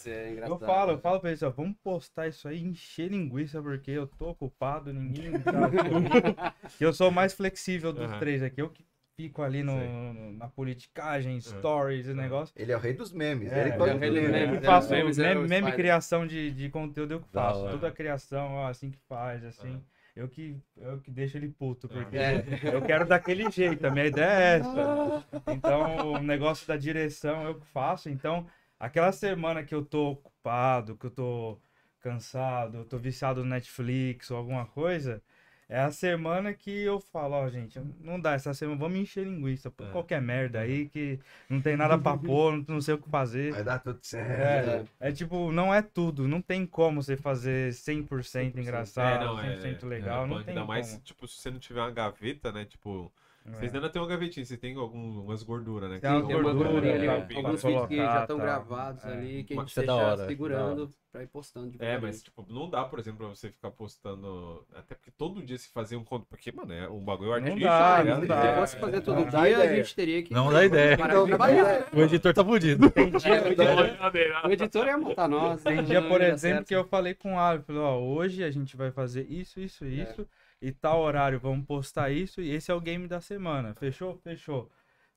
É. Eu falo, eu falo pra eles, ó, vamos postar isso aí, encher linguiça, porque eu tô ocupado, ninguém tá eu sou o mais flexível dos Aham. três aqui, eu que fico ali no, na politicagem, stories e negócio. Ele é o rei dos memes. É, ele é o rei dos memes. Eu faço memes é meme, o meme Spider. criação de, de conteúdo eu que faço. hora. Toda a criação, ó, assim que faz, assim. Eu que, eu que deixo ele puto, porque É. eu quero daquele jeito, a minha ideia é essa. Então, o negócio da direção eu que faço. Então, aquela semana que eu tô ocupado, que eu tô cansado, eu tô viciado no Netflix ou alguma coisa, é a semana que eu falo, ó, gente, não dá, essa semana vamos encher linguiça, por É. qualquer merda aí que não tem nada pra pôr, não, não sei o que fazer. Vai dar tudo certo. É, é tipo, não é tudo, não tem como você fazer 100% engraçado, É, não, é, 100% é, legal, é, não tem ainda como. mais, tipo, se você não tiver uma gaveta, né? Tipo, vocês É. ainda tem uma gavetinha, vocês têm algumas gorduras, né? Tem tem uma gorduras, gordurinha ali, né, ó, alguns vídeos que já estão tá. gravados É. ali, que a gente é da deixa hora, segurando pra ir postando de É, mas tipo, não dá, por exemplo, pra você ficar postando. Até porque todo dia se fazer um conto. Porque, mano, é um bagulho Não artístico. dá, tá não dá. Se É, fosse fazer todo não dá dia, a gente teria que. Não dá ideia. Então, não dá ideia. O editor tá fudido. Tem dia, É, o editor- O editor ia montar nós. tem não dia, por exemplo, que eu falei com o falei, ó, hoje a gente vai fazer isso, isso, isso, e tal horário vamos postar isso, e esse é o game da semana. Fechou? Fechou.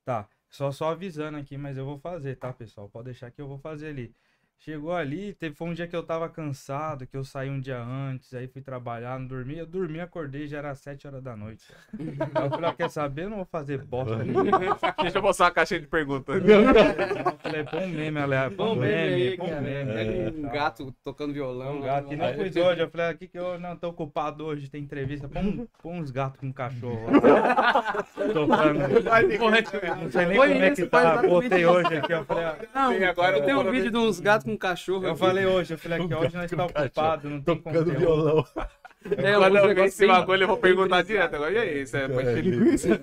Tá, só só avisando aqui, mas eu vou fazer, tá, pessoal? Pode deixar que eu vou fazer ali. Chegou ali, teve, foi um dia que eu tava cansado, que eu saí um dia antes, aí fui trabalhar, não dormi. Eu dormi, acordei, já era 7 horas da noite. Aí eu falei, ó, quer saber? Eu não vou fazer bosta. Deixa eu mostrar uma caixinha de perguntas. Eu falei, põe um meme, aliás, põe Bom um meme põe um meme. É, Um gato tocando violão. Um gato que nem fui hoje. Eu falei, aqui que eu não tô ocupado hoje, tem entrevista. Põe, um- põe uns gatos com cachorro lá. Tocando. Não sei nem como é que tá. Botei hoje aqui, eu falei. Não, agora eu tem vou um vídeo de uns gatos com cachorro. Eu aqui. falei hoje, eu falei aqui, Um hoje nós tá ocupado, não tem Tocando violão. É, Quando eu eu vi esse bagulho, eu vou perguntar direto. Agora, e aí? Isso é linguiça?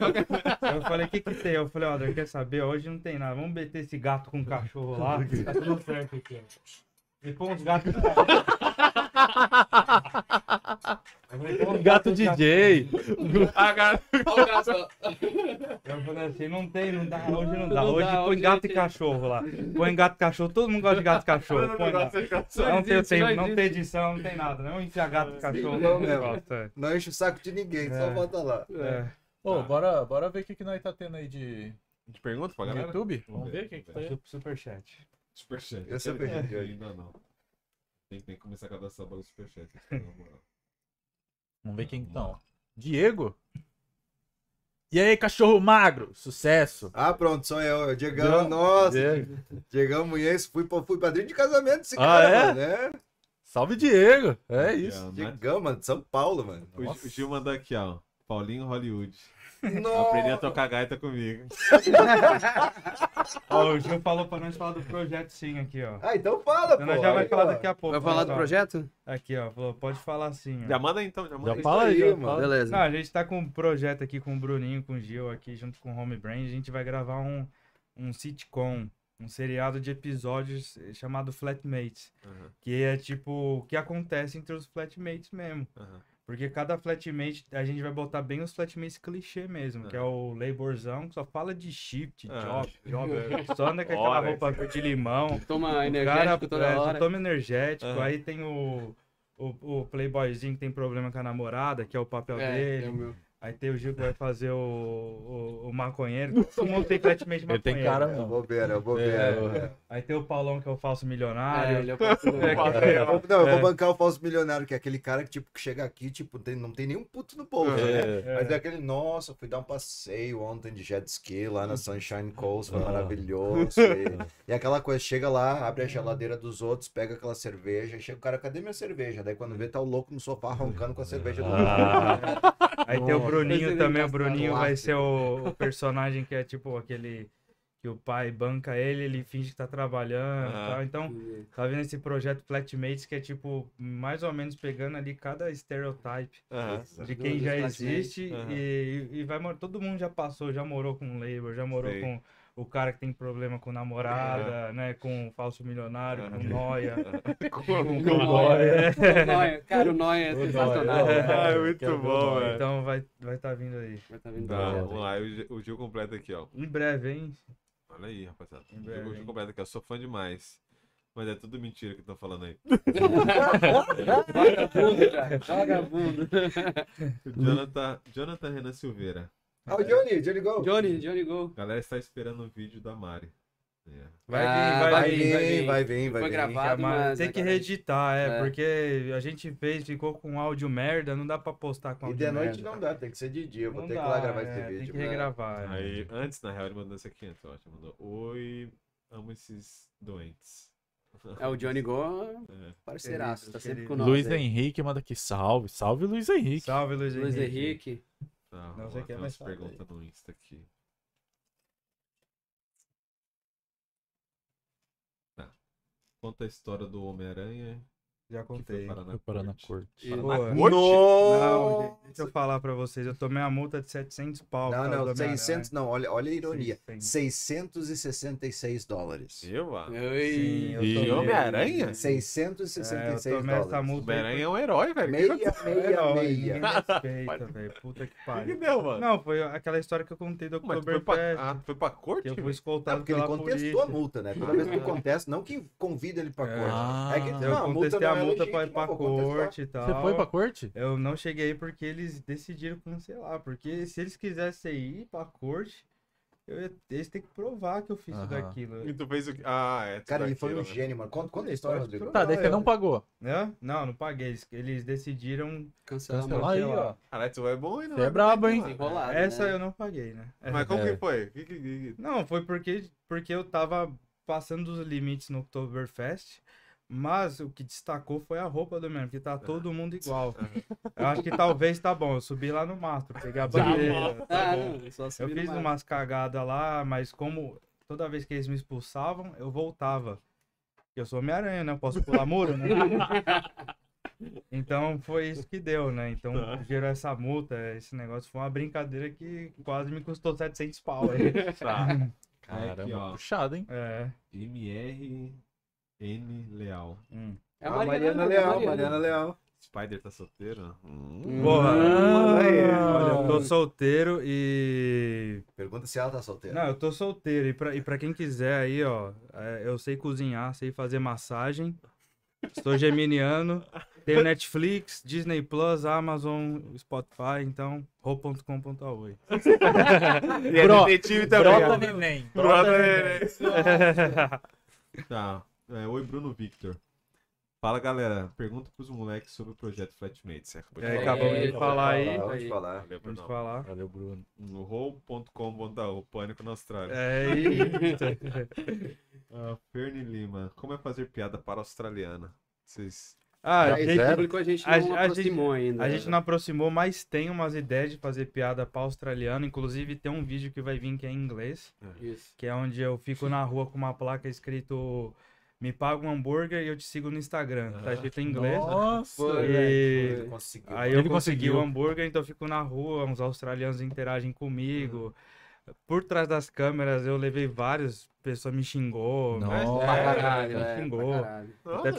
Eu falei, o que que tem? Eu falei, ó, quer saber? Hoje não tem nada. Vamos meter esse gato com cachorro lá. Tá tudo certo aqui. E põe uns gatos Gato DJ. Ah, cara, Olha o gato. Eu falei assim, não tem, não dá, hoje não dá. Não Hoje dá, põe hoje gato tem- e cachorro lá. Põe gato e cachorro, todo mundo gosta de gato e cachorro. Põe lá. Não tem, não não tem edição, não tem nada. Não enfiar gato e cachorro. Não, Não, mesmo. gosta. Não enche o saco de ninguém, só É. volta lá. É. Ô, bora, bora ver o que, que nós tá tendo aí de de pergunta pra no galera? YouTube. Vamos ver o que, que tá aí. Super- Superchat. Superchat. Eu sempre- Ainda não. Tem, tem que começar a cadastrar para o superchat. na moral. Vamos ver quem então. Diego. E aí, cachorro magro? Sucesso. Ah, pronto, sou eu. Diegão, nossa. Diego. Diegão Munhez, fui, fui padrinho de casamento desse Ah, cara, é? mano, né? Salve, Diego. É isso. Diegão, mano, de São Paulo, mano. Gil- o Gil mandou aqui, ó. Paulinho Hollywood. Nossa. Aprendi a tocar gaita comigo. Ó, o Gil falou pra nós falar do projeto sim aqui, ó. Ah, então fala, Então pô. nós já vai Aí, falar ó. daqui a pouco. Vai falar do ó, projeto? Aqui, ó. Falou, pode falar sim. ó. Já manda aí, então, já manda Já aí. fala aí, mano. fala. Beleza. Não, a gente tá com um projeto aqui com o Bruninho, com o Gil aqui, junto com o Home Brain. A gente vai gravar um, um sitcom, um seriado de episódios chamado Flatmates. Aham, Que é tipo o que acontece entre os flatmates mesmo. aham. Porque cada flatmate, a gente vai botar bem os flatmates clichê mesmo, que é o laborzão, que só fala de shift, Ah. job, job. Só anda com aquela roupa de limão. Toma O cara energético toda é, só hora. toma energético. Aham. Aí tem o, o, o playboyzinho que tem problema com a namorada, que é o papel É, dele. É o. Aí tem o Gil que vai fazer o, o, o maconheiro. Todo mundo tem flatmate Ele tem maconheiro. cara Eu mesmo. vou ver, eu vou É, ver. Aí tem o Paulão que é o falso milionário. ele é o pastor. Eu vou- Não, eu É. vou bancar o falso milionário, que é aquele cara que, tipo, que chega aqui, tipo, tem- não tem nenhum puto no bolso, né? É. Mas é aquele, nossa, fui dar um passeio ontem de jet ski lá na Sunshine Coast, foi Ah. maravilhoso. E, e aquela coisa, chega lá, abre a geladeira dos outros, pega aquela cerveja, e chega o cara, cadê minha cerveja? Daí quando vê, tá o louco no sofá roncando com a cerveja do Ah, Aí tem o Bruninho também. O. Bruninho vai ser o, o personagem que é tipo aquele que o pai banca ele, ele finge que tá trabalhando e Ah. tal. Então, tá vendo esse projeto Flatmates que é tipo mais ou menos pegando ali cada stereotype Aham. de quem já existe Aham. e, e vai todo mundo já passou, já morou com labor, já morou Sei. com o cara que tem problema com namorada, né, com o falso milionário, com Aham. noia, Com- com O com Noia. Cara, o Noia é sensacional. É. É muito bom, velho. Então vai vai tá vindo aí. Vai tá vindo Tá, vamos aí. lá, o Gil- o Gil completa aqui, ó. Em breve, hein? Olha aí, rapaziada. Em O breve, o Gil hein? completa aqui, eu sou fã demais. Mas é tudo mentira que estão falando aí. Vagabundo, cara. Vagabundo. Jonathan, Jonathan Renan Silveira. Ah, o Johnny, Johnny Go. Johnny, Johnny Go. A galera está esperando o vídeo da Mari. É. Vai Ah, vir, vai, Vai vir. vir, vai vai vir. vai vir. Foi Vai vir. gravado, Mas tem que reeditar, é, É. porque a gente fez, ficou com áudio merda, não dá pra postar com E áudio de noite merda. não dá, tem que ser de dia. Vou Não ter que ir dá, lá gravar é, esse Tem vídeo. que regravar. é. Aí, antes, na real, ele mandou esse aqui antes, eu acho. Mandou, Oi, amo esses doentes. É o Johnny Go, É. parceiraço, tá sempre com nós. Luiz aí. Henrique manda aqui salve. Salve, Luiz Henrique. Salve, Luiz, Luiz Henrique. Tá, Não sei lá, quem é, umas fala aí. perguntas no Insta aqui. Tá. Conta a história do Homem-Aranha Já que contei. Foi parar na corte. E- na é. corte? Não, deixa eu falar pra vocês. Eu tomei a multa de 700 pau. Não, não, do Homem-Aranha. 600 não, olha, olha a ironia. 600. 666 dólares. Eu, ah. Sim, eu E Homem-Aranha? É, eu 666 tomei essa dólares. multa. Homem-Aranha é um herói, velho. Meia, O que meia, Herói, meia. respeita, velho. Puta que que, que pariu. deu, mano? Não, foi aquela história que eu contei do tu foi pra, Oktoberfest. ah, foi pra corte? Que eu fui? Não, escoltado porque ele contestou a multa, né? Toda vez que acontece, não que convida ele pra É. corte. Ah, É que Eu não, a multa não é multa pra ir pra corte e tal. Você foi pra corte? Eu não cheguei porque eles decidiram cancelar. Porque se eles quisessem ir pra corte, eu ia- eles têm que provar que eu fiz tudo Aham. aquilo. E tu fez o que? Ah, é. tudo Cara, ele foi um aquilo, né? gênio, mano. Conta, conta a história, Rodrigo. Tá, daí você não pagou. Né? Não, não paguei. Eles, eles decidiram. Cancelar Cancela aí, ó. Caralho, tu é bom, hein? não Você é brabo, hein? Enrolado, Essa né? eu não paguei, né? Mas como É. que foi? Que- que- que- Não, foi porque, porque eu tava passando dos limites no Oktoberfest. Mas o que destacou foi a roupa do mesmo, que tá todo mundo igual. Eu acho que talvez tá bom. Eu subi lá no mastro, peguei a bandeira. tá Ah, não, Eu fiz umas cagadas lá, mas como toda vez que eles me expulsavam, eu voltava. Eu sou Homem-Aranha, né? Eu posso pular muro, né? Então foi isso que deu, né? Então gerou essa multa, esse negócio foi uma brincadeira que quase me custou 700 pau. aí. Tá. Caramba, Aqui, ó. puxado, hein? É. MRN Leal. Hum. É a Ah, Mariana, Mariana Leal, Mariana. Mariana Leal. Spider tá solteiro? Hum. Porra, Ah, olha, eu tô solteiro e. Pergunta se ela tá solteira. Não, eu tô solteiro. E pra, e pra quem quiser aí, ó, é, eu sei cozinhar, sei fazer massagem. Estou geminiano. Tenho Netflix, Disney Plus, Amazon, Spotify, então, ro.com.oi. E é detetive também. Brota neném. Brota neném. Tá. É, oi, Bruno Victor. Fala, galera. Pergunta pros moleques sobre o projeto Flatmates. É, falar. acabamos de É, falar aí. Acabamos de falar. Valeu, Vamos Bruno. falar. Valeu, Bruno. No roll.com.au, pânico na Austrália. É isso. Ah, Fernie Lima. Como é fazer piada para australiana? Vocês. Ah, a gente, a gente não a gente- a aproximou ainda. a gente não aproximou, mas tem umas ideias de fazer piada para australiano. Inclusive, tem um vídeo que vai vir que é em inglês. Isso. que é onde eu fico na rua com uma placa escrito me paga um hambúrguer e eu te sigo no Instagram. Tá escrito em inglês. Nossa. Foi, E Ele conseguiu. aí eu Ele consegui o hambúrguer, então eu fico na rua, uns australianos interagem comigo. Por trás das câmeras eu levei vários, pessoa me xingou. Nossa. mas- Pra é, caralho, me é, xingou. pra caralho. Até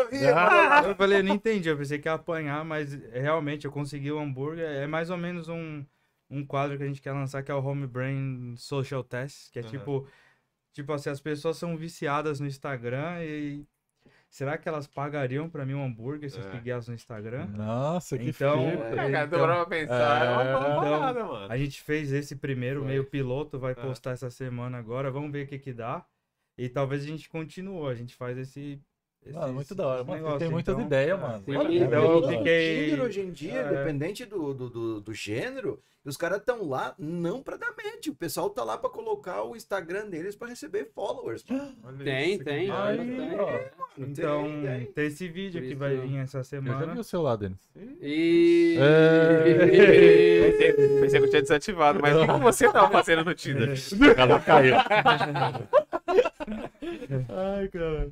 of here! Eu falei, eu não entendi, eu pensei que ia apanhar, mas realmente eu consegui o hambúrguer. É mais ou menos um, um quadro que a gente quer lançar, que é o Home Brain Social Test, que é Aham. tipo, tipo assim, as pessoas são viciadas no Instagram e será que elas pagariam pra mim um hambúrguer se eu É. seguir elas no Instagram? Nossa, que Então. É, então, pra pensar. É, uma é, então, parada, mano. A gente fez esse primeiro Foi. meio piloto, vai É. postar essa semana agora, vamos ver o que que dá. E talvez a gente continue, a gente faz esse. Mano, muito da hora. Mano, tem muitas então- ideias, mano. Olha, Então eu o fiquei- Tinder hoje em dia, É. independente do, do, do, do gênero, os caras estão lá não pra dar match. O pessoal tá lá pra colocar o Instagram deles pra receber followers. mano. Tem, isso, tem. Aí, tem. ó. Então, Tem, tem. tem esse vídeo Por que vai vir essa Eu já vi semana. o seu lado, Denis. E... Pensei, pensei que eu tinha desativado, mas o que você tava fazendo no Tinder? Ela caiu. Ai, cara.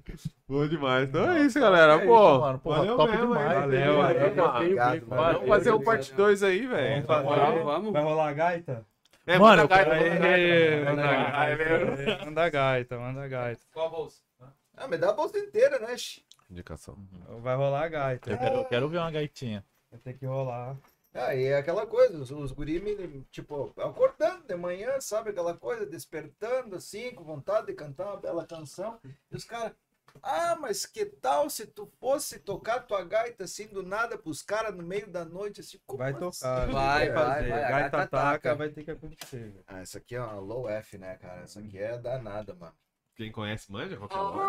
Bom demais. Então é isso, galera. É Pô, isso, mano. Porra, valeu top mesmo, demais. Valeu, Valeu. Vamos fazer um parte 2 aí, velho. Vamos. Vamos. Vai rolar a gaita? É, Mano, manda gaita, manda gaita. manda Manda gaita, gaita. manda gaita, manda gaita. Qual a bolsa? Ah, mas dá a bolsa inteira, né? Indicação. Vai rolar a gaita. Eu quero, eu quero ver uma gaitinha. Vai ter que rolar. Ah, e é aquela coisa, os, os guri, me, tipo, acordando de manhã, sabe? Aquela coisa, despertando assim, com vontade de cantar uma bela canção. E os caras, ah, mas que tal se tu fosse tocar tua gaita assim do nada pros caras no meio da noite, assim? como Vai assim? tocar. Vai, que vai, fazer. vai, a Gaita gaita taca, taca. vai ter que acontecer. velho. Ah, isso aqui é uma low F, né, cara? Isso aqui é danada, mano. Quem conhece, manja qualquer hora.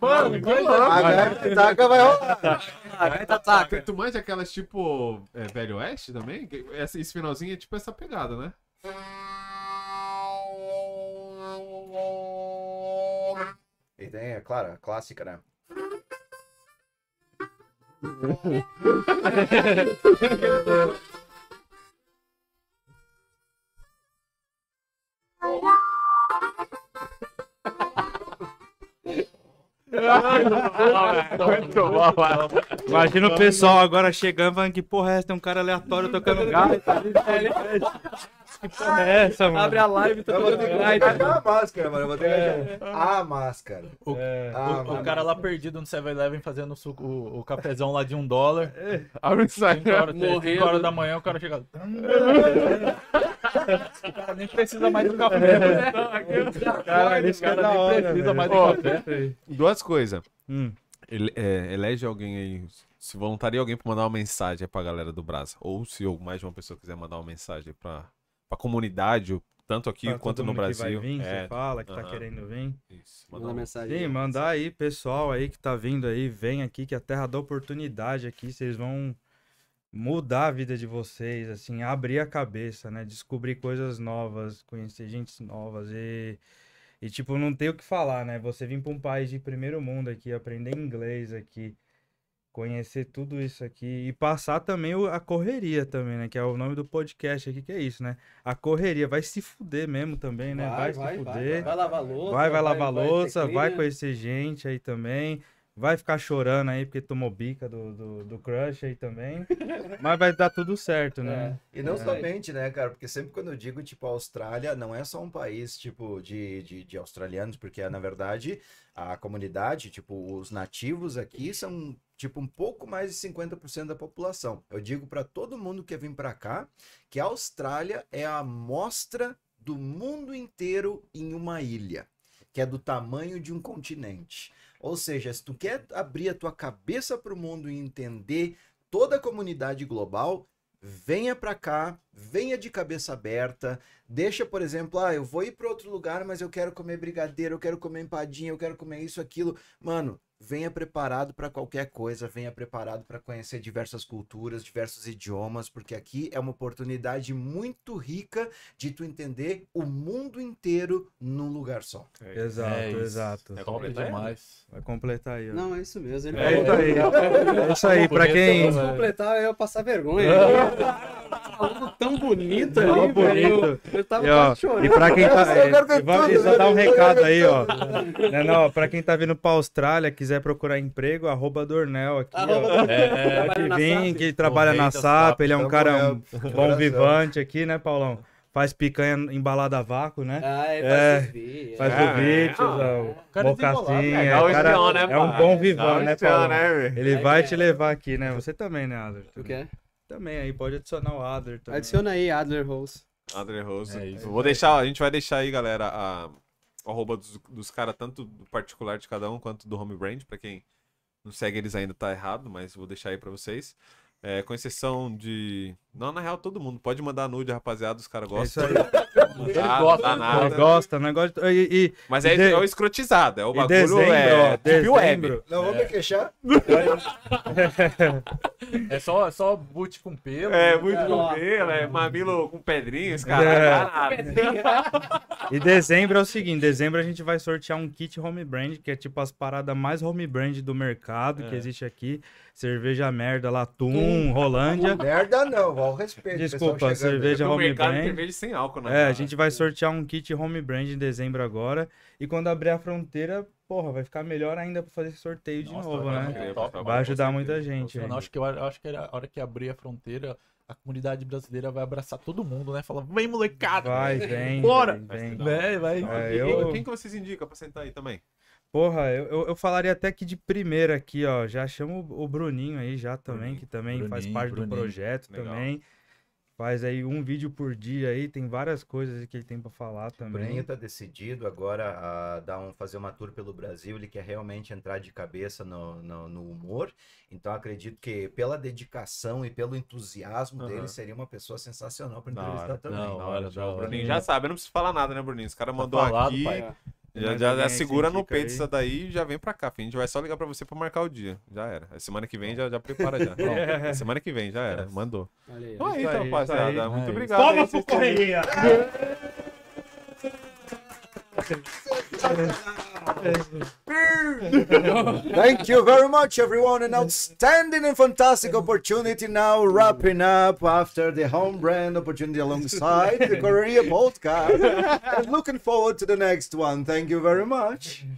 Mano, que louco. A gaita taca vai rolar. A gaita taca. Tu manja aquelas tipo é, Velho Oeste também? Esse, esse finalzinho é tipo essa pegada, né? É claro, a clássica, né? Imagina o pessoal agora chegando falando que porra é essa? Tem um cara aleatório tocando gaita. que porra é essa, mano? Abre a live e tá Eu vou ter tocando que gaita. a máscara, mano. Eu vou ter que achar a máscara. É. Ah, O, o cara lá perdido no 7-Eleven fazendo o, suco- o, o cafezão lá de um dólar. Abre o 5 Instagram. horas, Morrendo. cinco horas da manhã o cara chega. o cara nem precisa mais do café. Cara, é cara da nem hora, precisa mais do café. Duas coisas. Hum. Ele, é, elege alguém aí, se voluntaria alguém pra mandar uma mensagem pra galera do Brasa. Ou se mais de uma pessoa quiser mandar uma mensagem pra, pra comunidade, tanto aqui Pra quanto no mundo que Brasil. vai vir, é, você fala que tá aham. querendo vir. isso. Manda Manda um- mensagem. Sim, mandar aí, pessoal aí que tá vindo aí, vem aqui, que a terra da oportunidade aqui, vocês vão mudar a vida de vocês, assim, abrir a cabeça, né? Descobrir coisas novas, conhecer gente novas e, e tipo, não tem o que falar, né? Você vir para um país de primeiro mundo aqui, aprender inglês aqui, conhecer tudo isso aqui e passar também a correria também, né? Que é o nome do podcast aqui, que é isso, né? A correria vai se fuder mesmo também, né? Vai, se fuder. Vai lavar louça. Vai, vai lavar vai louça, vai conhecer gente aí também. Vai ficar chorando aí porque tomou bica do, do, do crush aí também. Mas vai dar tudo certo, né? E não É. somente, né, cara? Porque sempre quando eu digo, tipo, a Austrália, não é só um país, tipo, de, de, de australianos, porque, na verdade, a comunidade, tipo, os nativos aqui são, tipo, um pouco mais de 50% da população. Eu digo para todo mundo que vir para cá que a Austrália é a amostra do mundo inteiro em uma ilha, que é do tamanho de um continente. Ou seja, se tu quer abrir a tua cabeça para o mundo e entender toda a comunidade global, venha para cá, venha de cabeça aberta, deixa, por exemplo, ah, eu vou ir para outro lugar, mas eu quero comer brigadeiro, eu quero comer empadinha, eu quero comer isso, aquilo. Mano, venha preparado para qualquer coisa, venha preparado para conhecer diversas culturas, diversos idiomas, porque aqui é uma oportunidade muito rica de tu entender o mundo inteiro num lugar só. Exato, É exato. É Top completar, demais. Vai completar aí, ó. Não, é isso mesmo. Ele É isso aí. É isso aí, pra quem. Se completar, eu ia passar vergonha. Falando tão bonito ali, Tão velho. bonito. Eu tava E, ó, chorando. e pra quem tá. E tudo, e só dar um velho. recado aí, ó. Né, não, pra quem tá vindo pra Austrália, quiser procurar emprego, arroba Dornel aqui, Arroba É, trabalha que na vem, SAP. que trabalha O na SAP, ele é um cara um bom vivante aqui, né, Paulão? Faz picanha embalada a vácuo, né? Ah, é, É, faz subir, Faz é. É, convites, é, cara é É, é, o né, é um bom o vivão, né, Paulão? né? Ele É, vai é. te levar aqui, né? Você também, né, Adler? O quê? Também aí, pode adicionar o Adler também. Adiciona aí, Adler Rose. André Rose. É isso. Vou deixar, a gente vai deixar aí, galera, a arroba dos, dos caras, tanto do particular de cada um quanto do home brand. Pra quem não segue eles ainda tá errado, mas vou deixar aí pra vocês. É, com exceção de. Não, na real, todo mundo. Pode mandar nude, rapaziada, os caras É isso gostam. aí. Ah, gosta, dá nada. Ele gosta, negócio. de- E, e, Mas é, de- é o escrotizado, é o bagulho dezembro, é ó, deep web. dezembro. Não vou me queixar. É só, só boot com pelo. É, né, cara? com pelo, é mamilo com pedrinhos, cara. É. Dá nada. E dezembro é o seguinte, dezembro a gente vai sortear um kit home brand, que é tipo as paradas mais home brand do mercado que existe aqui. Cerveja merda, Latum, Rolândia. Merda não, ao respeito. Desculpa, cerveja home mercado de brand. cerveja sem álcool, né? É, a gente vai sortear um kit home brand em dezembro agora. E quando abrir a fronteira, porra, vai ficar melhor ainda pra fazer esse sorteio de Nossa, novo, vai né? top. Vai ajudar muita gente. Eu acho que, eu acho que a hora que abrir a fronteira, a comunidade brasileira vai abraçar todo mundo, né? Falar, vem molecada! Vai, vem. Bora! vem, vem. Vai, vai. É, eu- quem, quem que vocês indicam pra sentar aí também? Porra, eu, eu, eu falaria até que de primeira aqui, ó. Já chamo o Bruninho aí já também, Bruninho. que também faz Bruninho, parte do Bruninho. projeto Legal. também. Faz aí um vídeo por dia aí, tem várias coisas que ele tem pra falar O também. Bruninho tá decidido agora a dar um, fazer uma tour pelo Brasil. Ele quer realmente entrar de cabeça no, no, no humor. Então acredito que pela dedicação e pelo entusiasmo Aham. dele, seria uma pessoa sensacional para entrevistar hora. também. Não, hora, hora. O. Bruninho já sabe, eu não preciso falar nada, né, Bruninho? Os caras mandou falado, aqui. pai. Já, Mais já, já segura no peito aí? isso daí e já vem pra cá, filho. A gente vai só ligar pra você pra marcar o dia. Já era. A semana que vem já, já prepara já. Ó, semana que vem já era. Mandou. Olha aí. Então é aí, rapaziada. isso aí. Muito obrigado. aí, Toma pro correria! Thank you very much, everyone. An outstanding and fantastic opportunity now, wrapping up after the home brand opportunity alongside the Korea podcast. and looking forward to the next one. Thank you very much.